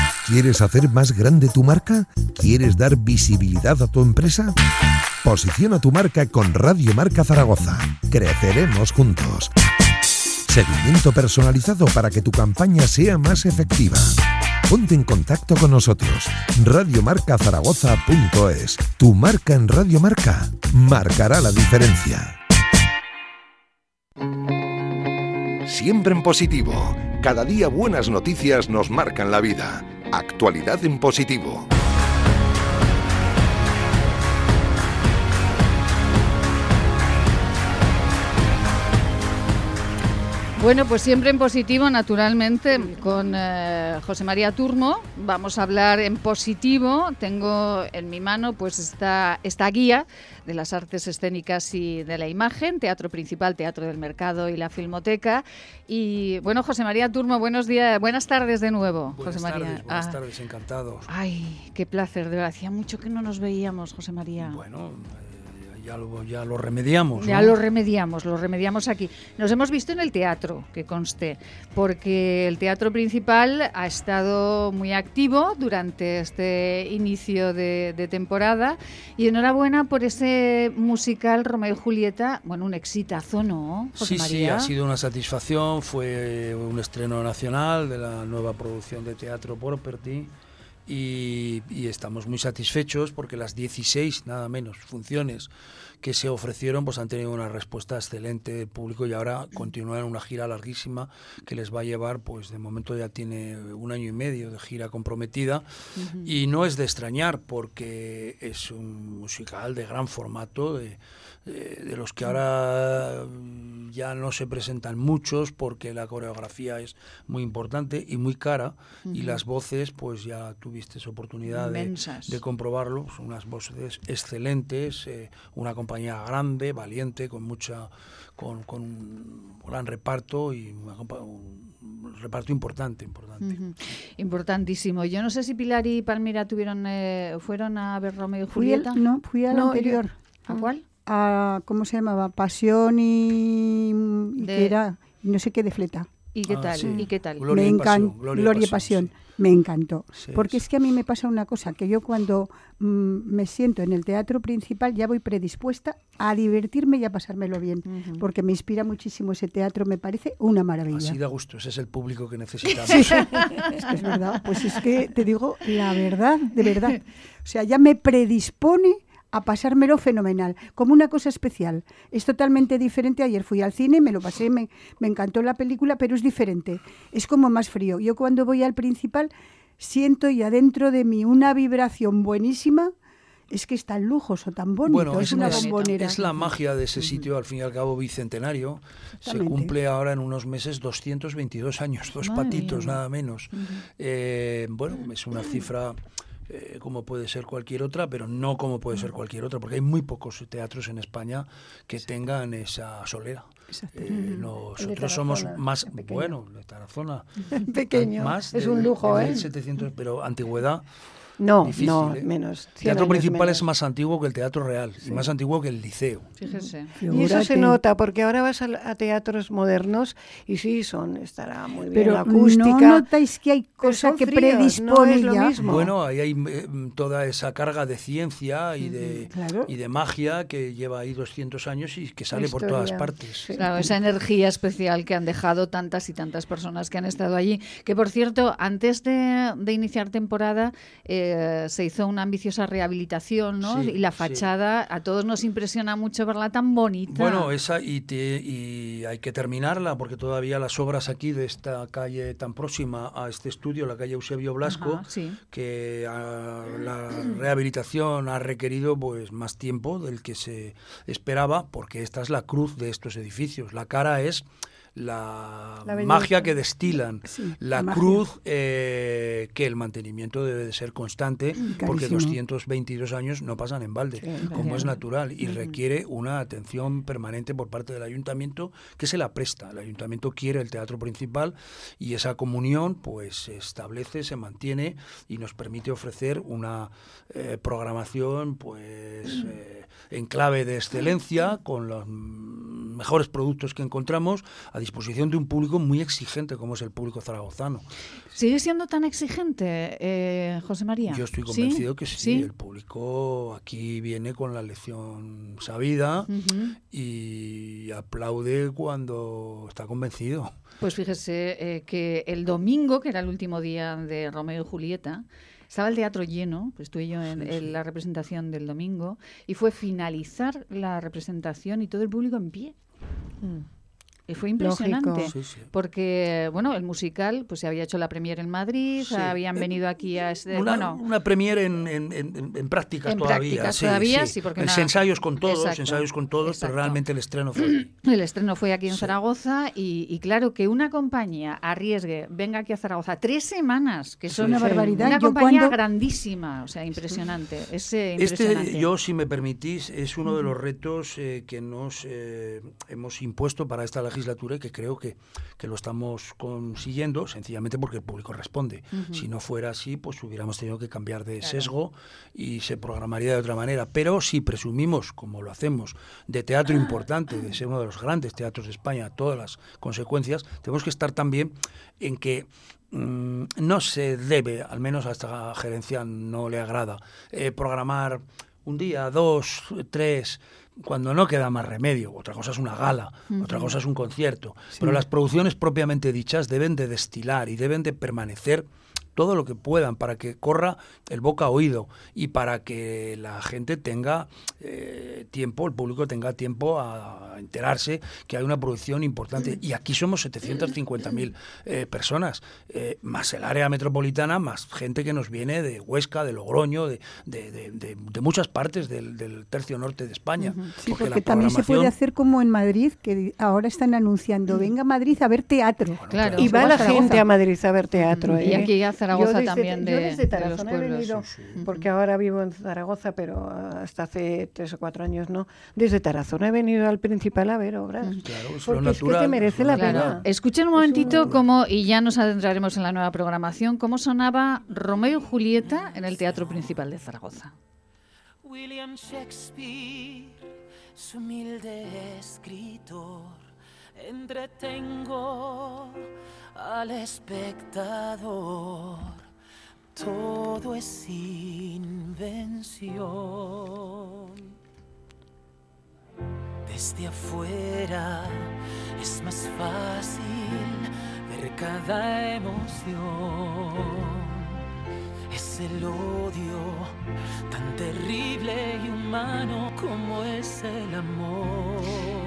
¿Quieres hacer más grande tu marca? ¿Quieres dar visibilidad a tu empresa? Posiciona tu marca con Radio Marca Zaragoza. Creceremos juntos. Seguimiento personalizado para que tu campaña sea más efectiva. Ponte en contacto con nosotros. Radiomarcazaragoza.es. Tu marca en Radio Marca marcará la diferencia. Siempre en positivo. Cada día buenas noticias nos marcan la vida. Actualidad en positivo. Bueno, pues siempre en positivo, naturalmente, con eh, José María Turmo. Vamos a hablar en positivo. Tengo en mi mano pues esta, esta guía de las artes escénicas y de la imagen, Teatro Principal, Teatro del Mercado y la Filmoteca. Y bueno, José María Turmo, buenos días, buenas tardes de nuevo, Buenas José María. tardes, buenas Ah, tardes, encantados. Ay, qué placer, de verdad. Hacía mucho que no nos veíamos, José María. Bueno, ya lo, ya lo remediamos. Ya ¿no? lo remediamos, lo remediamos aquí. Nos hemos visto en el teatro, que conste, porque el teatro principal ha estado muy activo durante este inicio de, de temporada y enhorabuena por ese musical Romeo y Julieta, bueno, un exitazo, ¿no, José Sí, sí, María? ha sido una satisfacción. Fue un estreno nacional de la nueva producción de teatro Property. Y, y estamos muy satisfechos porque las 16, nada menos, funciones que se ofrecieron pues han tenido una respuesta excelente del público y ahora continúan una gira larguísima que les va a llevar, pues de momento ya tiene un año y medio de gira comprometida. Y no es de extrañar porque es un musical de gran formato, de, de- de los que ahora mm, ya no se presentan muchos porque la coreografía es muy importante y muy cara y las voces pues ya tuviste oportunidad de, comprobarlo, son unas voces excelentes, eh, una compañía grande, valiente, con mucha con, con un gran reparto y una un reparto importante, importante. Importantísimo. Yo no sé si Pilar y Palmira tuvieron, eh, fueron a ver Romeo y Fui Julieta. no, fui al No, yo- anterior. ¿A cuál? A, ¿Cómo se llamaba? Pasión y, y De- que era, y no sé qué de fleta. ¿Y qué Ah, tal? sí. ¿Y qué tal? Gloria me y pasión, encantó. gloria y Gloria y pasión, pasión. Me encantó. Sí, Porque sí. es que a mí me pasa una cosa, que yo cuando mm, me siento en el teatro principal ya voy predispuesta a divertirme y a pasármelo bien. Porque me inspira muchísimo ese teatro, me parece una maravilla. Así da gusto, ese es el público que necesitamos. Es que es verdad, pues es que te digo la verdad, de verdad. O sea, ya me predispone a pasármelo fenomenal, como una cosa especial. Es totalmente diferente. Ayer fui al cine, me lo pasé, me, me encantó la película, pero es diferente. Es como más frío. Yo cuando voy al principal siento ya dentro de mí una vibración buenísima. Es que es tan lujoso, tan bonito, Bueno, es, es, una es- bombonera. es la magia de ese sitio, al fin y al cabo, bicentenario. Se cumple ahora en unos meses 222 años, dos Madre patitos mía. nada menos. Eh, bueno, es una cifra eh, como puede ser cualquier otra, pero no como puede ser cualquier otra, porque hay muy pocos teatros en España que tengan esa solera. Eh, nosotros somos más, pequeño. bueno, de Tarazona. Pequeño. Más es de- un lujo, de ¿eh? 1700, pero antigüedad. No, Difícil, no, ¿eh? menos. El 100 teatro principal menos. es más antiguo que el teatro real y más antiguo que el liceo. Fíjese. Y eso se Figúrate. nota, porque ahora vas a, a teatros modernos y sí, son estará muy bien Pero la acústica. no notáis que hay cosa que fríos, no predispone es lo ya. mismo. Bueno, ahí hay eh, toda esa carga de ciencia y de, claro. y de magia que lleva ahí 200 años y que sale por todas historia, partes. sí. Claro, esa energía especial que han dejado tantas y tantas personas que han estado allí. Que por cierto, antes de, de iniciar temporada eh, se hizo una ambiciosa rehabilitación, ¿no? Sí, y la sí. fachada, a todos nos impresiona mucho verla tan bonita. Bueno, esa y, te- y hay que terminarla porque todavía las obras aquí de esta calle tan próxima a este estudio, la calle Eusebio Blasco, Ajá, sí. que la rehabilitación ha requerido pues más tiempo del que se esperaba porque esta es la cruz de estos edificios. La cara es la, magia que destilan, Sí, la cruz eh, que el mantenimiento debe de ser constante porque Carísimo. 222 años no pasan en balde, como es natural y requiere una atención permanente por parte del ayuntamiento que se la presta. El ayuntamiento quiere el teatro principal y esa comunión pues se establece, se mantiene y nos permite ofrecer una eh, programación pues eh, en clave de excelencia con los mm, mejores productos que encontramos a disposición de un público muy exigente como es el público zaragozano. ¿Sigue siendo tan exigente, eh, José María? Yo estoy ¿Sí? convencido que sí, el público aquí viene con la lección sabida Ujú. y aplaude cuando está convencido. Pues fíjese eh, que el domingo, que era el último día de Romeo y Julieta, estaba el teatro lleno, pues estuve yo en, en la representación del domingo, y fue finalizar la representación y todo el público en pie. Y fue impresionante, Lógico. Sí, sí. porque bueno, el musical pues se había hecho la premier en Madrid, Sí. habían venido aquí a este, Una, bueno, una premiere en, en, en- en prácticas En todavía. prácticas sí, todavía, sí. sí, porque una- ensayos con todos, Exacto, ensayos con todos, exacto. pero realmente el estreno fue aquí. El estreno fue aquí en Sí. Zaragoza y, y claro que una compañía arriesgue, venga aquí a Zaragoza tres semanas, que son una barbaridad. una Yo compañía cuando- grandísima, o sea, impresionante. Es eh, impresionante. Este, yo, si me permitís, es uno de los retos eh, que nos eh, hemos impuesto para esta legislatura y que creo que, que lo estamos consiguiendo, sencillamente porque el público responde. Si no fuera así, pues hubiéramos tenido que cambiar de sesgo y se programaría de otra manera. Pero si presumimos, como lo hacemos, de teatro importante, de ser uno de los grandes teatros de España, todas las consecuencias, tenemos que estar también en que mm, no se debe, al menos a esta gerencia no le agrada, eh, programar un día, dos, tres, cuando no queda más remedio. Otra cosa es una gala, otra cosa es un concierto. Pero las producciones propiamente dichas deben de destilar y deben de permanecer todo lo que puedan para que corra el boca a oído y para que la gente tenga eh, tiempo, el público tenga tiempo a enterarse que hay una producción importante. Y aquí somos 750.000 eh, personas, eh, más el área metropolitana, más gente que nos viene de Huesca, de Logroño, de, de- de- de- de muchas partes del, del tercio norte de España. Sí, porque, la también se puede hacer como en Madrid, que ahora están anunciando, venga a Madrid a ver teatro. Claro. Y va la gente a Madrid a ver teatro. Y ¿eh? aquí a Zaragoza Yo desde- también yo de- desde de Tarazona los he pueblos. venido, Sí, porque ahora vivo en Zaragoza, pero hasta hace tres o cuatro años no. Desde Tarazona he venido al Principal a ver obras. Claro, es lo porque es que natural, te merece la natural. pena. Escuchen un momentito cómo, y ya nos adentraremos en la nueva programación, cómo sonaba Romeo y Julieta en el Teatro Principal de Zaragoza. William Shakespeare, su humilde escritor, entretengo al espectador. Todo es invención. Desde afuera es más fácil ver cada emoción. Es el odio tan terrible y humano como es el amor.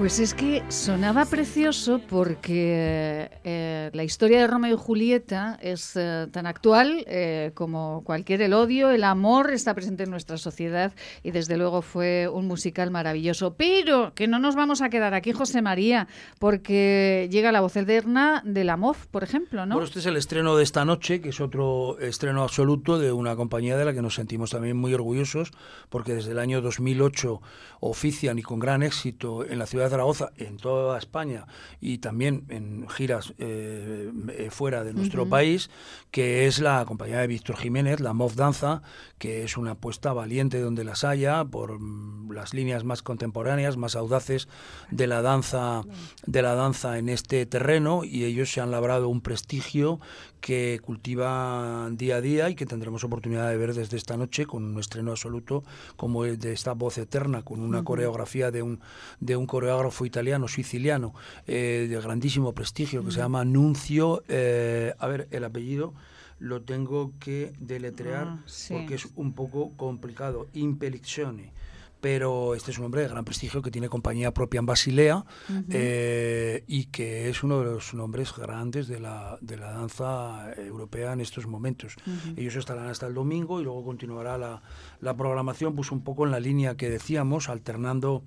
Pues es que sonaba precioso porque eh, la historia de Romeo y Julieta es eh, tan actual eh, como cualquier el odio, el amor está presente en nuestra sociedad y desde luego fue un musical maravilloso. Pero que no nos vamos a quedar aquí, José María, porque llega la voz eterna de la MOF, por ejemplo, ¿no? Bueno, este es el estreno de esta noche, que es otro estreno absoluto de una compañía de la que nos sentimos también muy orgullosos, porque desde el año 2008 ofician y con gran éxito en la ciudad de Zaragoza, en toda España y también en giras eh, eh, fuera de nuestro país, que es la compañía de Víctor Jiménez, la MOV Danza, que es una apuesta valiente donde las haya, por mm, las líneas más contemporáneas, más audaces de la danza, de la danza en este terreno, y ellos se han labrado un prestigio que cultivan día a día y que tendremos oportunidad de ver desde esta noche con un estreno absoluto como el de esta voz eterna, con una coreografía de un, de un coreógrafo italiano, siciliano, eh, de grandísimo prestigio, que se llama Nuncio, eh, a ver, el apellido lo tengo que deletrear Ah, sí. porque es un poco complicado, Impelizione pero este es un hombre de gran prestigio que tiene compañía propia en Basilea eh, y que es uno de los nombres grandes de la, de la danza europea en estos momentos. Ellos estarán hasta el domingo y luego continuará la, la programación. Pues un poco en la línea que decíamos, alternando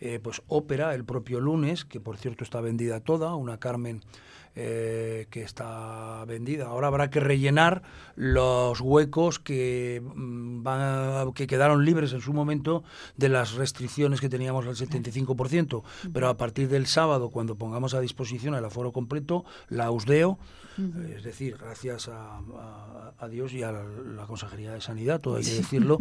eh, pues ópera el propio lunes, que por cierto está vendida toda, una Carmen eh, que está vendida. Ahora habrá que rellenar los huecos que, mm, van a- que quedaron libres en su momento de las restricciones que teníamos al 75%. Pero a partir del sábado, cuando pongamos a disposición el aforo completo, la USDEO, eh, es decir, gracias a, a- a Dios y a la, la Consejería de Sanidad, todo hay que decirlo,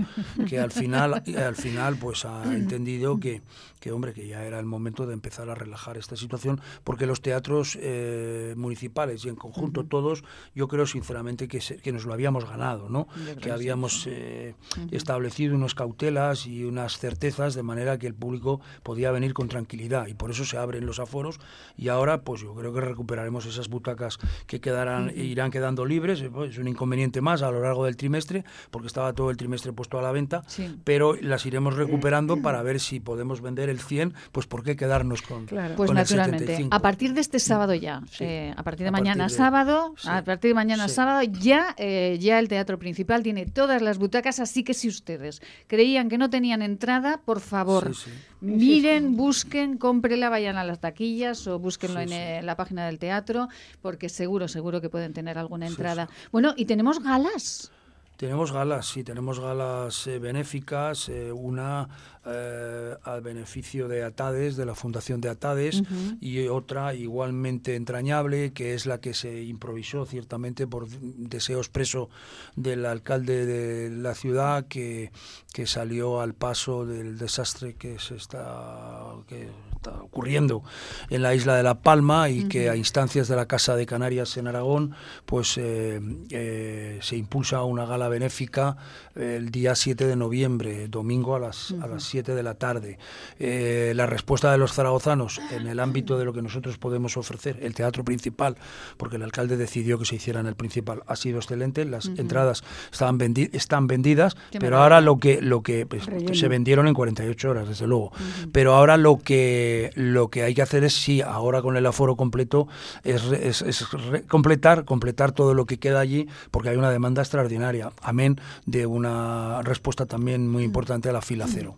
que al final, al final pues ha entendido que, que, hombre, que ya era el momento de empezar a relajar esta situación, porque los teatros eh, municipales y en conjunto todos, yo creo sinceramente que, se- que nos lo habíamos ganado, ¿no? Que habíamos eh, establecido unas cautelas y unas certezas de manera que el público podía venir con tranquilidad y por eso se abren los aforos y ahora pues yo creo que recuperaremos esas butacas que quedarán e irán quedando libres, eh, pues, es un inconveniente más a lo largo del trimestre porque estaba todo el trimestre puesto a la venta, Sí. pero las iremos recuperando para ver si podemos vender el 100, pues por qué quedarnos con, Claro. Pues con el naturalmente, 75. a partir de este sábado ya, Sí. eh, a partir de A mañana partir de- sábado, sí. a partir de mañana Sí. sábado ya, eh, ya el teatro principal tiene todas las butacas, así que si ustedes creían que no tenían entrada, por favor, Sí, miren, busquen, cómprela, vayan a las taquillas o búsquenlo en eh, la página del teatro, porque seguro, seguro que pueden tener alguna entrada. Bueno, y tenemos galas. Tenemos galas, sí, tenemos galas eh, benéficas, eh, una eh, al beneficio de Atades, de la Fundación de Atades, y otra igualmente entrañable, que es la que se improvisó ciertamente por deseo expreso del alcalde de la ciudad, que, que salió al paso del desastre que se está, que está ocurriendo en la isla de La Palma y que a instancias de la Casa de Canarias en Aragón, pues eh, eh, se impulsa una gala benéfica el día 7 de noviembre, domingo a las, a las 7 de la tarde. Eh, la respuesta de los zaragozanos en el ámbito de lo que nosotros podemos ofrecer, el teatro principal, porque el alcalde decidió que se hiciera en el principal, ha sido excelente. Las entradas estaban vendi- están vendidas, Qué pero maravilla. ahora lo que, lo que pues, se vendieron en 48 horas, desde luego. Pero ahora lo que, lo que hay que hacer es, sí, ahora con el aforo completo, es, es- es re- completar, completar todo lo que queda allí, porque hay una demanda extraordinaria. Amén de una respuesta también muy importante a la fila cero.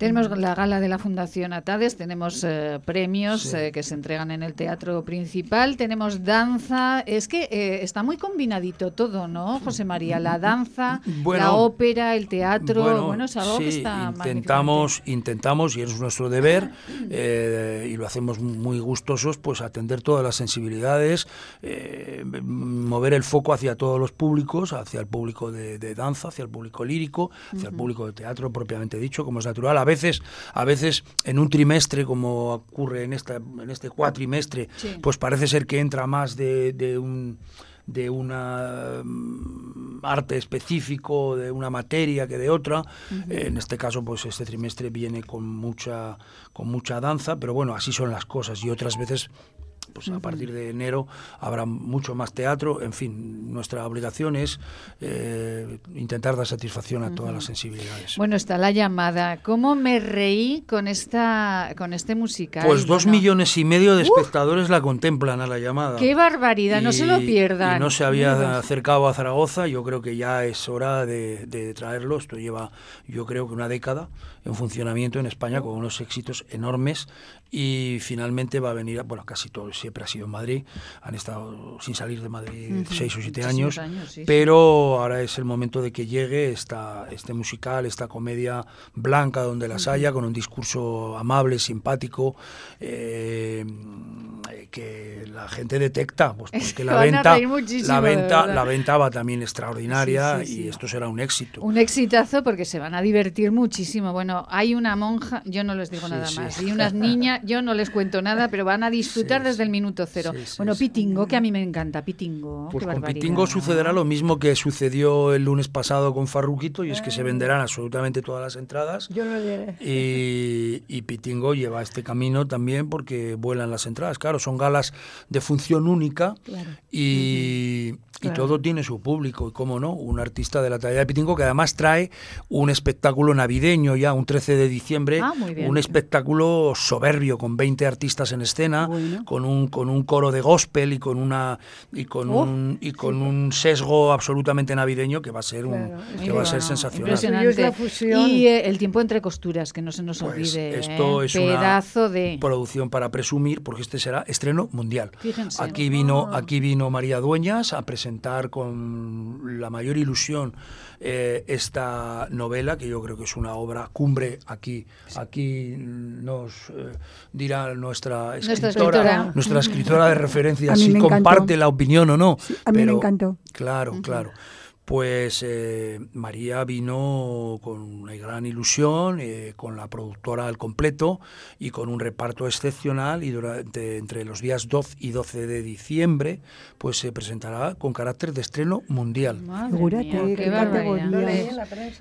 Tenemos la gala de la Fundación Atades, tenemos eh, premios Sí. eh, que se entregan en el teatro principal, tenemos danza. Es que eh, está muy combinadito todo, ¿no, José María? La danza, la ópera, el teatro. Bueno, es algo que está intentamos, intentamos, y es nuestro deber, eh, y lo hacemos muy gustosos, pues atender todas las sensibilidades, mover el foco hacia todos los públicos, hacia el público de, de danza, hacia el público lírico, hacia el público de teatro propiamente dicho, como es natural. A veces, a veces en un trimestre, como ocurre en esta, en este cuatrimestre, Sí. pues parece ser que entra más de, de un de una mm, arte específico, de una materia que de otra. Eh, en este caso, pues este trimestre viene con mucha, con mucha danza, pero bueno, así son las cosas. Y otras veces, pues a partir de enero habrá mucho más teatro. En fin, nuestra obligación es eh, intentar dar satisfacción a todas las sensibilidades. Bueno, está la llamada. ¿Cómo me reí con esta con este musical? Pues dos millones y medio de espectadores la contemplan a la llamada. ¡Qué barbaridad! No se lo pierdan. y no se había acercado a Zaragoza, yo creo que ya es hora de, de traerlo. Esto lleva, yo creo que una década en funcionamiento en España con unos éxitos enormes y finalmente va a venir, bueno, casi todo siempre ha sido en Madrid, han estado sin salir de Madrid seis o siete años, pero ahora es el momento de que llegue esta, este musical, esta comedia blanca donde las haya, con un discurso amable, simpático, eh, que la gente detecta, pues porque la venta, la venta, la venta va también extraordinaria y esto será un éxito. Un exitazo porque se van a divertir muchísimo. Bueno, hay una monja, yo no les digo nada más, y unas niñas, yo no les cuento nada, pero van a disfrutar desde el minuto cero. bueno, Pitingo, que a mí me encanta, Pitingo. Pues con Pitingo sucederá lo mismo que sucedió el lunes pasado con Farruquito y es que se venderán absolutamente todas las entradas. Yo no y, y Pitingo lleva este camino también porque vuelan las entradas. Claro, son galas de función única y, todo tiene su público. Y cómo no, un artista de la talla de Pitingo que además trae un espectáculo navideño ya, un 13 de diciembre, ah, un espectáculo soberbio con 20 artistas en escena, con, un, con un coro de gospel y con, una, y con, oh, un, y con un sesgo absolutamente navideño que va a ser, un, que va a ser sensacional. Y eh, el tiempo entre costuras, que no se nos pues olvide. Esto ¿eh? es Pedazo una de... producción para presumir, porque este será estreno mundial. Aquí vino, ah. aquí vino María Dueñas a presentar con la mayor ilusión eh, esta novela, que yo creo que es una obra cumbre aquí. Aquí nos eh, dirá nuestra escritora, nuestra escritora, de referencia si comparte la opinión o no. a mí me encantó. Claro, claro pues eh, María vino con una gran ilusión, eh, con la productora al completo y con un reparto excepcional y durante entre los días 12 y 12 de diciembre pues se presentará con carácter de estreno mundial. Figúrate, qué,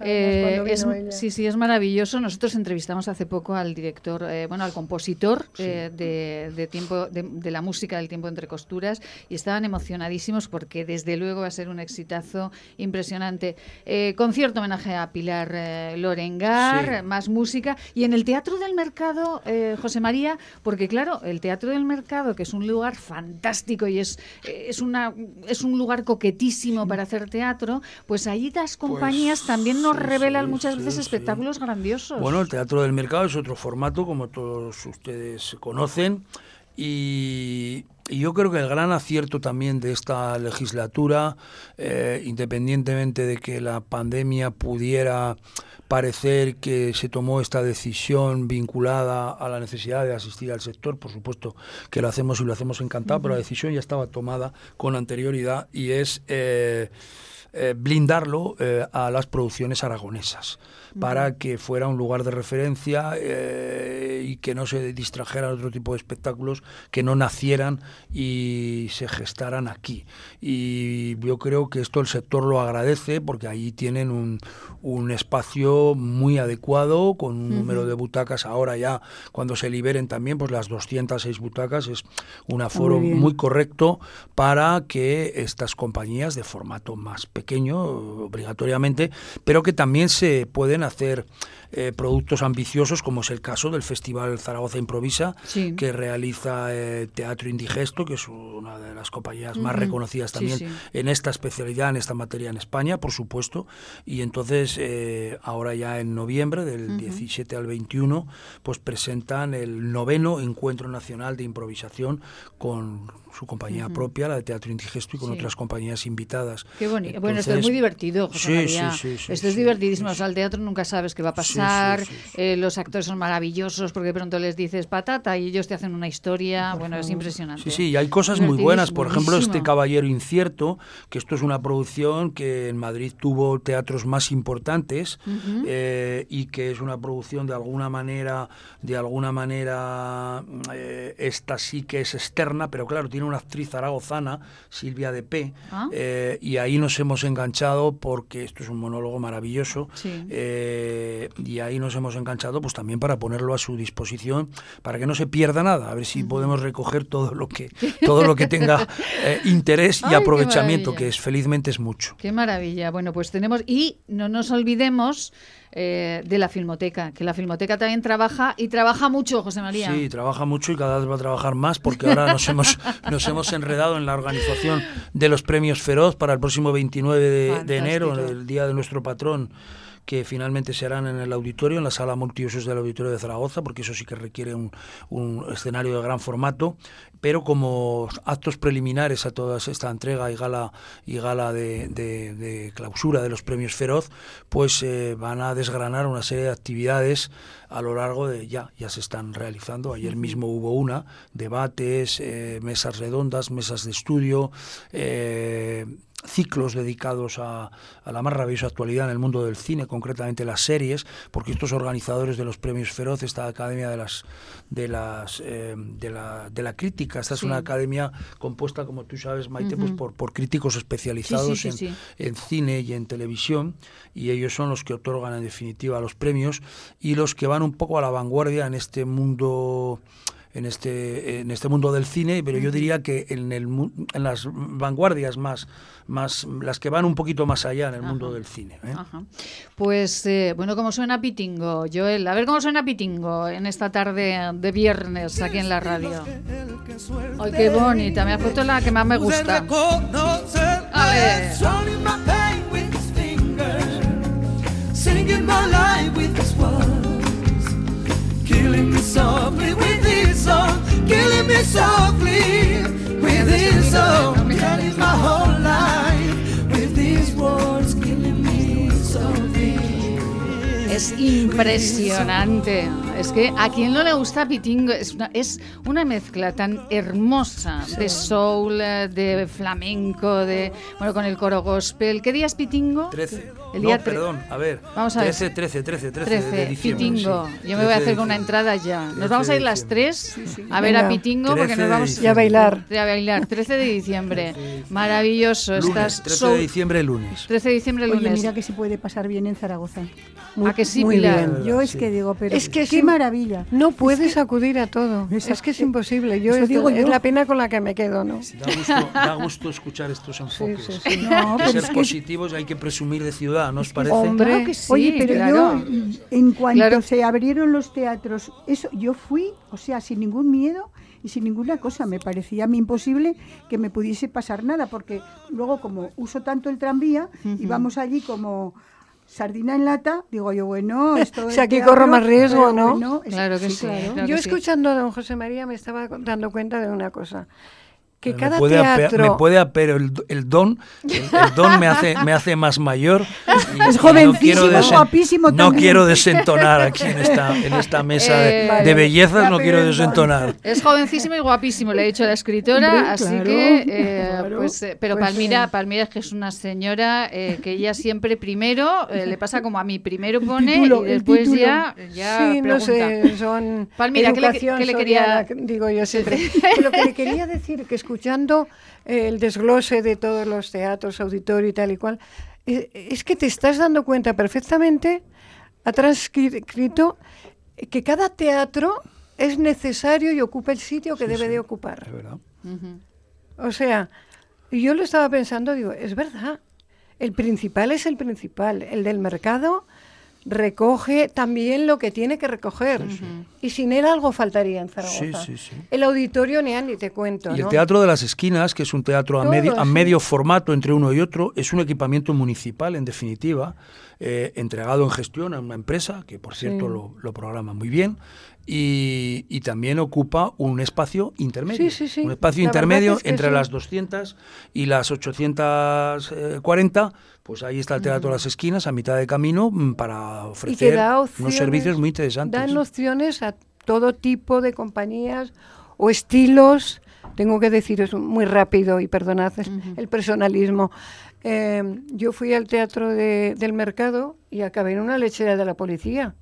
eh, sí, sí, es maravilloso. Nosotros entrevistamos hace poco al director, bueno, al compositor de, tiempo de, la música del tiempo entre costuras y estaban emocionadísimos porque desde luego va a ser un exitazo impresionante. Eh, concierto homenaje a Pilar eh, Lorengar, más música. Y en el Teatro del Mercado, eh, José María, porque claro, el Teatro del Mercado, que es un lugar fantástico y es, es, una, es un lugar coquetísimo para hacer teatro, pues allí las compañías pues también nos revelan muchas veces espectáculos grandiosos. Bueno, el Teatro del Mercado es otro formato, como todos ustedes conocen. Y, yo creo que el gran acierto también de esta legislatura, eh, independientemente de que la pandemia pudiera parecer que se tomó esta decisión vinculada a la necesidad de asistir al sector, por supuesto que lo hacemos y lo hacemos encantado, pero la decisión ya estaba tomada con anterioridad y es... Eh, eh, blindarlo eh, a las producciones aragonesas para que fuera un lugar de referencia eh, y que no se distrajeran otro tipo de espectáculos que no nacieran y se gestaran aquí. Y yo creo que esto el sector lo agradece porque ahí tienen un, un espacio muy adecuado con un número de butacas. Ahora ya cuando se liberen también pues las 206 butacas es un aforo muy, correcto para que estas compañías de formato más pequeño obligatoriamente pero que también se pueden hacer eh, productos ambiciosos, como es el caso del Festival Zaragoza Improvisa, que realiza eh, Teatro Indigesto, que es una de las compañías más reconocidas también en esta especialidad, en esta materia en España, por supuesto. Y entonces, eh, ahora ya en noviembre, del 17 al 21, pues presentan el noveno Encuentro Nacional de Improvisación con su compañía propia, la de Teatro Indigesto, y con otras compañías invitadas. Qué bonito. bueno, esto es muy divertido, José María. esto es divertidísimo. O sea, al teatro nunca sabes qué va a pasar. Eh, los actores son maravillosos porque de pronto les dices patata y ellos te hacen una historia. Bueno, es impresionante. Sí, sí, y hay cosas muy buenas. Por ejemplo, este Caballero Incierto, que esto es una producción que en Madrid tuvo teatros más importantes eh, y que es una producción de alguna manera, de alguna manera, eh, esta sí que es externa, pero claro, tiene una actriz zaragozana, Silvia de P, ah. eh, y ahí nos hemos enganchado porque esto es un monólogo maravilloso, eh, y ahí nos hemos enganchado pues también para ponerlo a su disposición, para que no se pierda nada, a ver si podemos recoger todo lo que, todo lo que tenga eh, interés y aprovechamiento, que es felizmente es mucho. Qué maravilla. Bueno, pues tenemos, y no nos olvidemos eh, de la Filmoteca, que la Filmoteca también trabaja y trabaja mucho, José María. Sí, trabaja mucho y cada vez va a trabajar más porque ahora nos hemos, nos hemos enredado en la organización de los premios Feroz para el próximo 29 de, enero, el día de nuestro patrón que finalmente se harán en el auditorio, en la sala multiusos del auditorio de Zaragoza, porque eso sí que requiere un, un escenario de gran formato, pero como actos preliminares a toda esta entrega y gala y gala de, de, clausura de los premios Feroz, pues eh, van a desgranar una serie de actividades a lo largo de ya, ya se están realizando. Ayer mismo hubo una, debates, eh, mesas redondas, mesas de estudio, eh, ciclos dedicados a, la más rabiosa actualidad en el mundo del cine, concretamente las series, porque estos organizadores de los premios Feroz, esta Academia de las de las eh, de, la, de la crítica, esta es una academia compuesta, como tú sabes, Maite, pues por, por críticos especializados en, en, cine y en televisión, y ellos son los que otorgan en definitiva los premios y los que van un poco a la vanguardia en este mundo en este, en este mundo del cine, pero yo diría que en, el, en las vanguardias más, más, las que van un poquito más allá en el mundo del cine. ¿eh? Pues eh, bueno, ¿cómo suena Pitingo, Joel? A ver cómo suena Pitingo en esta tarde de viernes aquí en la radio. ¡Ay, qué bonita! Me ha puesto la que más me gusta. A ver. Killing me softly with his song, killing me softly with his song, telling my whole life. With these words, killing me softly. Es impresionante. Es que a quien no le gusta Pitingo es una, es una mezcla tan hermosa de soul, de flamenco, de bueno con el coro gospel. ¿Qué día es Pitingo? 13. El día no, perdón, a ver. Vamos a 13, ver. 13, 13, 13, 13 de diciembre. Pitingo. Sí. Yo me voy a hacer con una entrada ya. Nos vamos a ir las tres sí, sí. a ver Venga. a Pitingo porque nos vamos a bailar. A bailar. 13 de diciembre. Maravilloso. Lunes, Estás 13 de diciembre lunes. 13 de diciembre lunes. Oye, mira que se puede pasar bien en Zaragoza. Muy, ¿A que muy? Bien. Yo es que digo, pero es que qué maravilla. No puedes es que, acudir a todo. Es que es imposible. Yo, es, digo, es la pena con la que me quedo, ¿no? Da gusto, da gusto escuchar estos enfoques. Sí, sí, sí. No, hay que ser es positivos y hay que presumir de ciudad, ¿no os parece? Hombre, que sí, Oye, pero claro. yo, en cuanto claro. se abrieron los teatros, eso yo fui, o sea, sin ningún miedo y sin ninguna cosa. Me parecía a mí imposible que me pudiese pasar nada, porque luego, como uso tanto el tranvía, uh -huh. íbamos allí como sardina en lata, digo yo, bueno, esto o sea, aquí corro más riesgo, ¿no? Bueno, claro que sí. Claro. Claro yo que escuchando a don José María me estaba dando cuenta de una cosa que me cada puede teatro me puede pero el, el don el, el, don me hace me hace más mayor y, es jovencísimo no desen, guapísimo no también. quiero desentonar aquí en esta en esta mesa eh, de, vale, de, bellezas no quiero desentonar es jovencísimo y guapísimo le ha dicho la escritora Hombre, así claro, que eh, claro. pues eh, pero Pues, Palmira eh. Palmira es que es una señora eh, que ella siempre primero eh, le pasa como a mí primero pone título, y después ya ya sí, pregunta. no sé, son Palmira, ¿qué le, qué le quería soriana, digo yo siempre. Lo que le quería decir que escuchando el desglose de todos los teatros, auditorio y tal y cual, es, es que te estás dando cuenta perfectamente, ha transcrito que cada teatro es necesario y ocupa el sitio que Sí, debe sí, de ocupar. es verdad. O sea, yo lo estaba pensando, digo, es verdad, el principal es el principal, el del mercado recoge también lo que tiene que recoger. Y sin él algo faltaría en Zaragoza. Sí. El auditorio ni, ni te cuento. Y el. Teatro de las Esquinas, que es un teatro a medio, a medio formato entre uno y otro, es un equipamiento municipal, en definitiva, eh, entregado en gestión a una empresa, que por cierto lo, lo programa muy bien, y, y también ocupa un espacio intermedio. Sí, sí, sí. Un espacio La intermedio es que entre las 200 y las 840, pues ahí está el Teatro de las Esquinas, a mitad de camino, mm, para ofrecer da unos opciones, servicios muy interesantes. Dan opciones a todo tipo de compañías o estilos. Tengo que deciros muy rápido y perdonad el- el personalismo. Eh, yo fui al teatro de- del mercado y acabé en una lechera de la policía,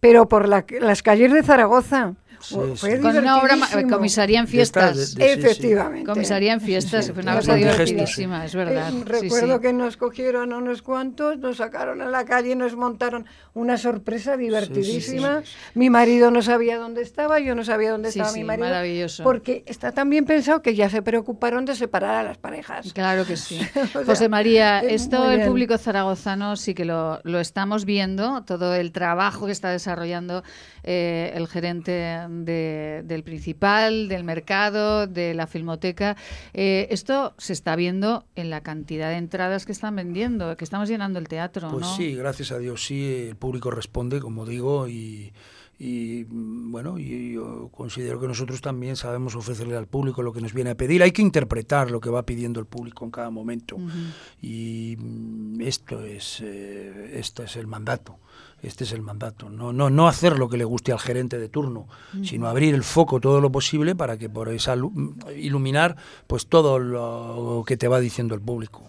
pero por la- las calles de Zaragoza. Sí, Fue sí. con una obra ma- divertidísimo. comisaría en fiestas de- de- sí, sí. Efectivamente. comisaría en fiestas Sí, fue una cosa sí. divertidísima es verdad Eh, recuerdo sí. que nos cogieron a unos cuantos, nos sacaron a la calle y nos montaron una sorpresa divertidísima. Mi marido no sabía dónde estaba, yo no sabía dónde Sí, estaba sí, mi marido. maravilloso. Porque está tan bien pensado que ya se preocuparon de separar a las parejas. Claro que sí. O sea, José María, es esto el público zaragozano sí que lo, lo estamos viendo, todo el trabajo que está desarrollando eh, el gerente del principal, del mercado, de la filmoteca. Eh, esto se está viendo en la cantidad de entradas que están vendiendo, que estamos llenando el teatro. Pues sí, gracias a Dios sí, el público responde, como digo, y y mm, bueno, yo considero que nosotros también sabemos ofrecerle al público lo que nos viene a pedir. Hay que interpretar lo que va pidiendo el público en cada momento. Y mm, esto es, eh, este es el mandato. Este es el mandato. No, no, no hacer lo que le guste al gerente de turno, sino abrir el foco todo lo posible para que por esa iluminar pues todo lo que te va diciendo el público.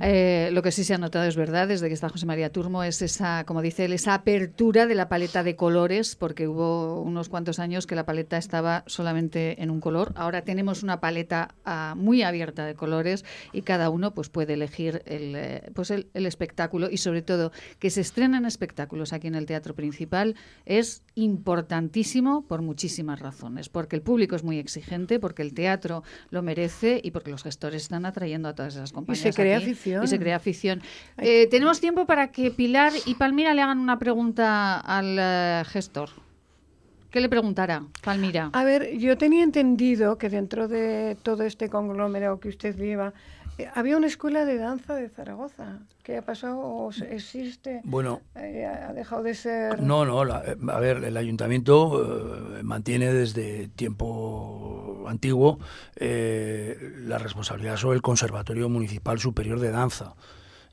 Eh, lo que sí se ha notado es verdad desde que está José María Turmo es esa, como dice él, esa apertura de la paleta de colores, porque hubo unos cuantos años que la paleta estaba solamente en un color. Ahora tenemos una paleta ah, muy abierta de colores y cada uno pues puede elegir el, eh, pues el, el espectáculo y sobre todo que se estrenan espectáculos aquí en el teatro principal es importantísimo por muchísimas razones. Porque el público es muy exigente, porque el teatro lo merece y porque los gestores están atrayendo a todas esas compañías. Y se crea afición. Y se crea afición. Eh, tenemos tiempo para que Pilar y Palmira le hagan una pregunta al eh, gestor. ¿Qué le preguntará, Palmira? A ver, yo tenía entendido que dentro de todo este conglomerado que usted lleva, había una escuela de danza de Zaragoza. ¿Qué ha pasado o existe? Bueno. Eh, ¿Ha dejado de ser...? No, no. Eh, a ver, el ayuntamiento mantiene desde tiempo antiguo la responsabilidad sobre el Conservatorio Municipal Superior de Danza.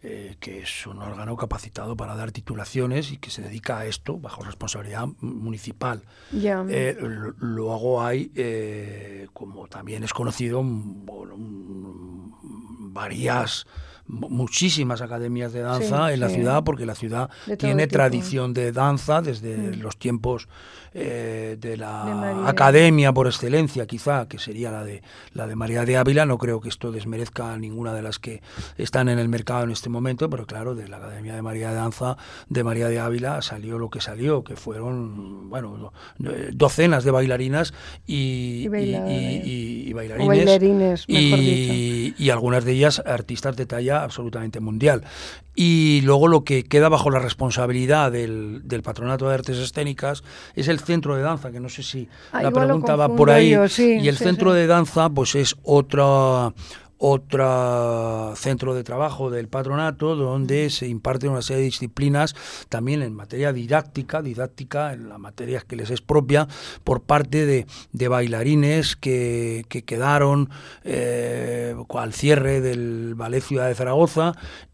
Eh, que es un órgano capacitado para dar titulaciones y que se dedica a esto bajo responsabilidad municipal. Eh, luego hay, eh, como también es conocido, varias muchísimas academias de danza en la ciudad, porque la ciudad tiene tradición de danza desde mm. los tiempos eh, de la academia por excelencia, quizá, que sería la de, la de María de Ávila. No creo que esto desmerezca a ninguna de las que están en el mercado en este momento, pero claro, de la Academia de María de Danza de María de Ávila salió lo que salió, que fueron, bueno, docenas de bailarinas y, y, bailarines, y algunas de ellas artistas de talla absolutamente mundial. Y luego lo que queda bajo la responsabilidad del, del Patronato de Artes Escénicas es el centro de danza, que no sé si ah, la pregunta va por ahí. y el centro de danza pues es otra otro centro de trabajo del patronato donde se imparte una serie de disciplinas también en materia didáctica, didáctica en las materias que les es propia por parte de, de bailarines que, que quedaron eh, al cierre del Ballet Ciudad de Zaragoza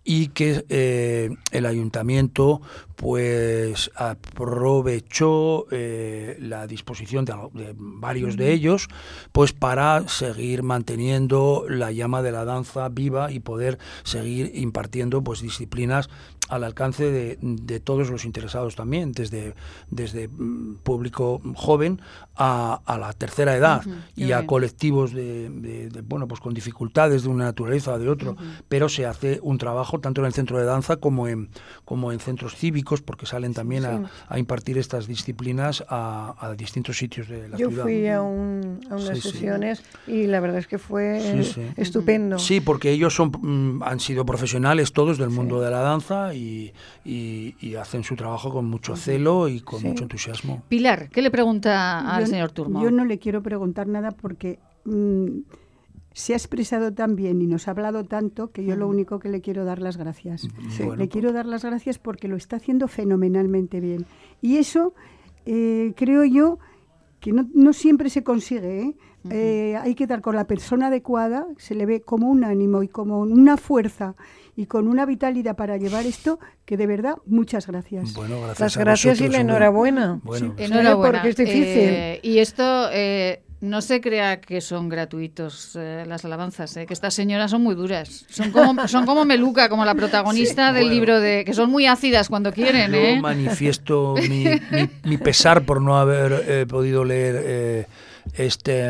y que eh, el ayuntamiento pues aprovechó eh, la disposición de, varios de ellos pues para seguir manteniendo la llama de la danza viva y poder seguir impartiendo pues disciplinas al alcance de, de, todos los interesados también, desde, desde mm, público joven a, a la tercera edad y a colectivos de, bueno pues con dificultades de una naturaleza o de otro, pero se hace un trabajo tanto en el centro de danza como en como en centros cívicos, porque salen también a, a, impartir estas disciplinas a, a, distintos sitios de la ciudad. Yo fui a, un, a unas sesiones y la verdad es que fue estupendo. Sí, porque ellos son mm, han sido profesionales todos del mundo de la danza y, hacen su trabajo con mucho celo y con mucho entusiasmo. Pilar, ¿qué le pregunta al señor Turmo? Yo no le quiero preguntar nada porque mm, se ha expresado tan bien y nos ha hablado tanto que yo lo único que le quiero dar las gracias. le quiero dar las gracias porque lo está haciendo fenomenalmente bien. Y eso eh, creo yo que no, siempre se consigue. ¿eh? Eh, hay que dar con la persona adecuada, se le ve como un ánimo y como una fuerza y con una vitalidad para llevar esto que de verdad muchas gracias. Bueno, gracias Las gracias y la enhorabuena. Bueno. enhorabuena. Porque es difícil. Eh, y esto eh, no se crea que son gratuitos eh, las alabanzas, que estas señoras son muy duras. Son como, son como Meluca, como la protagonista del libro de que son muy ácidas cuando quieren. Yo manifiesto mi, mi, pesar por no haber podido leer este,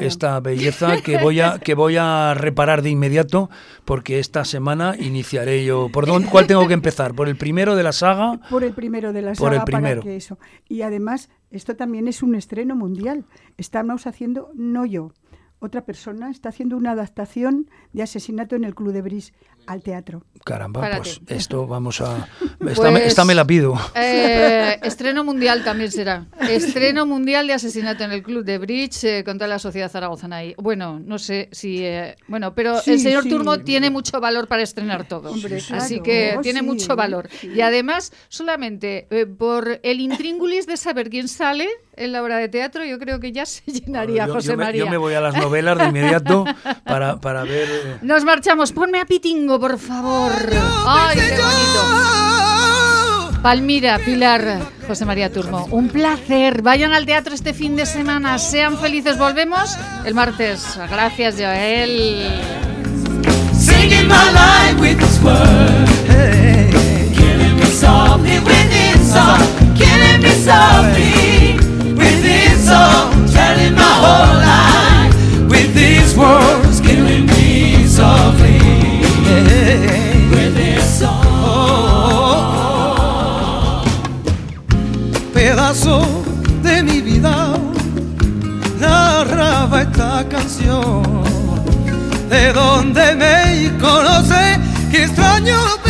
esta belleza que voy a que voy a reparar de inmediato porque esta semana iniciaré yo. ¿Por dónde, cuál tengo que empezar? ¿Por el primero de la saga? Por el primero de la saga. Por el primero. que eso. Y además esto también es un estreno mundial. Estamos haciendo no yo otra persona está haciendo una adaptación de Asesinato en el Club de Bris al teatro. Caramba, pues esto vamos a... Esta, me, la pido. Eh, estreno mundial también será. Estreno mundial de Asesinato en el Club de Bridge eh, con toda la sociedad zaragozana ahí. Bueno, no sé si... Eh, bueno, pero el señor Turmo tiene mucho valor para estrenar todo. así que tiene mucho valor. Y además, solamente por el intríngulis de saber quién sale en la obra de teatro, yo creo que ya se llenaría José María. yo me voy a las novelas de inmediato para, para ver... Nos marchamos. Ponme a Pitingo por favor. ¡Ay, qué bonito! Palmira, Pilar, José María Turmo, un placer. Vayan al teatro este fin de semana. Sean felices. Volvemos el martes. Gracias, Joel. Singing my life with this word. Hey. Killing me softly with this song. Killing me softly with this song. Telling my whole life with these words. Killing me softly. Pedazo de mi vida narraba esta canción. De donde me conoce, qué extraño.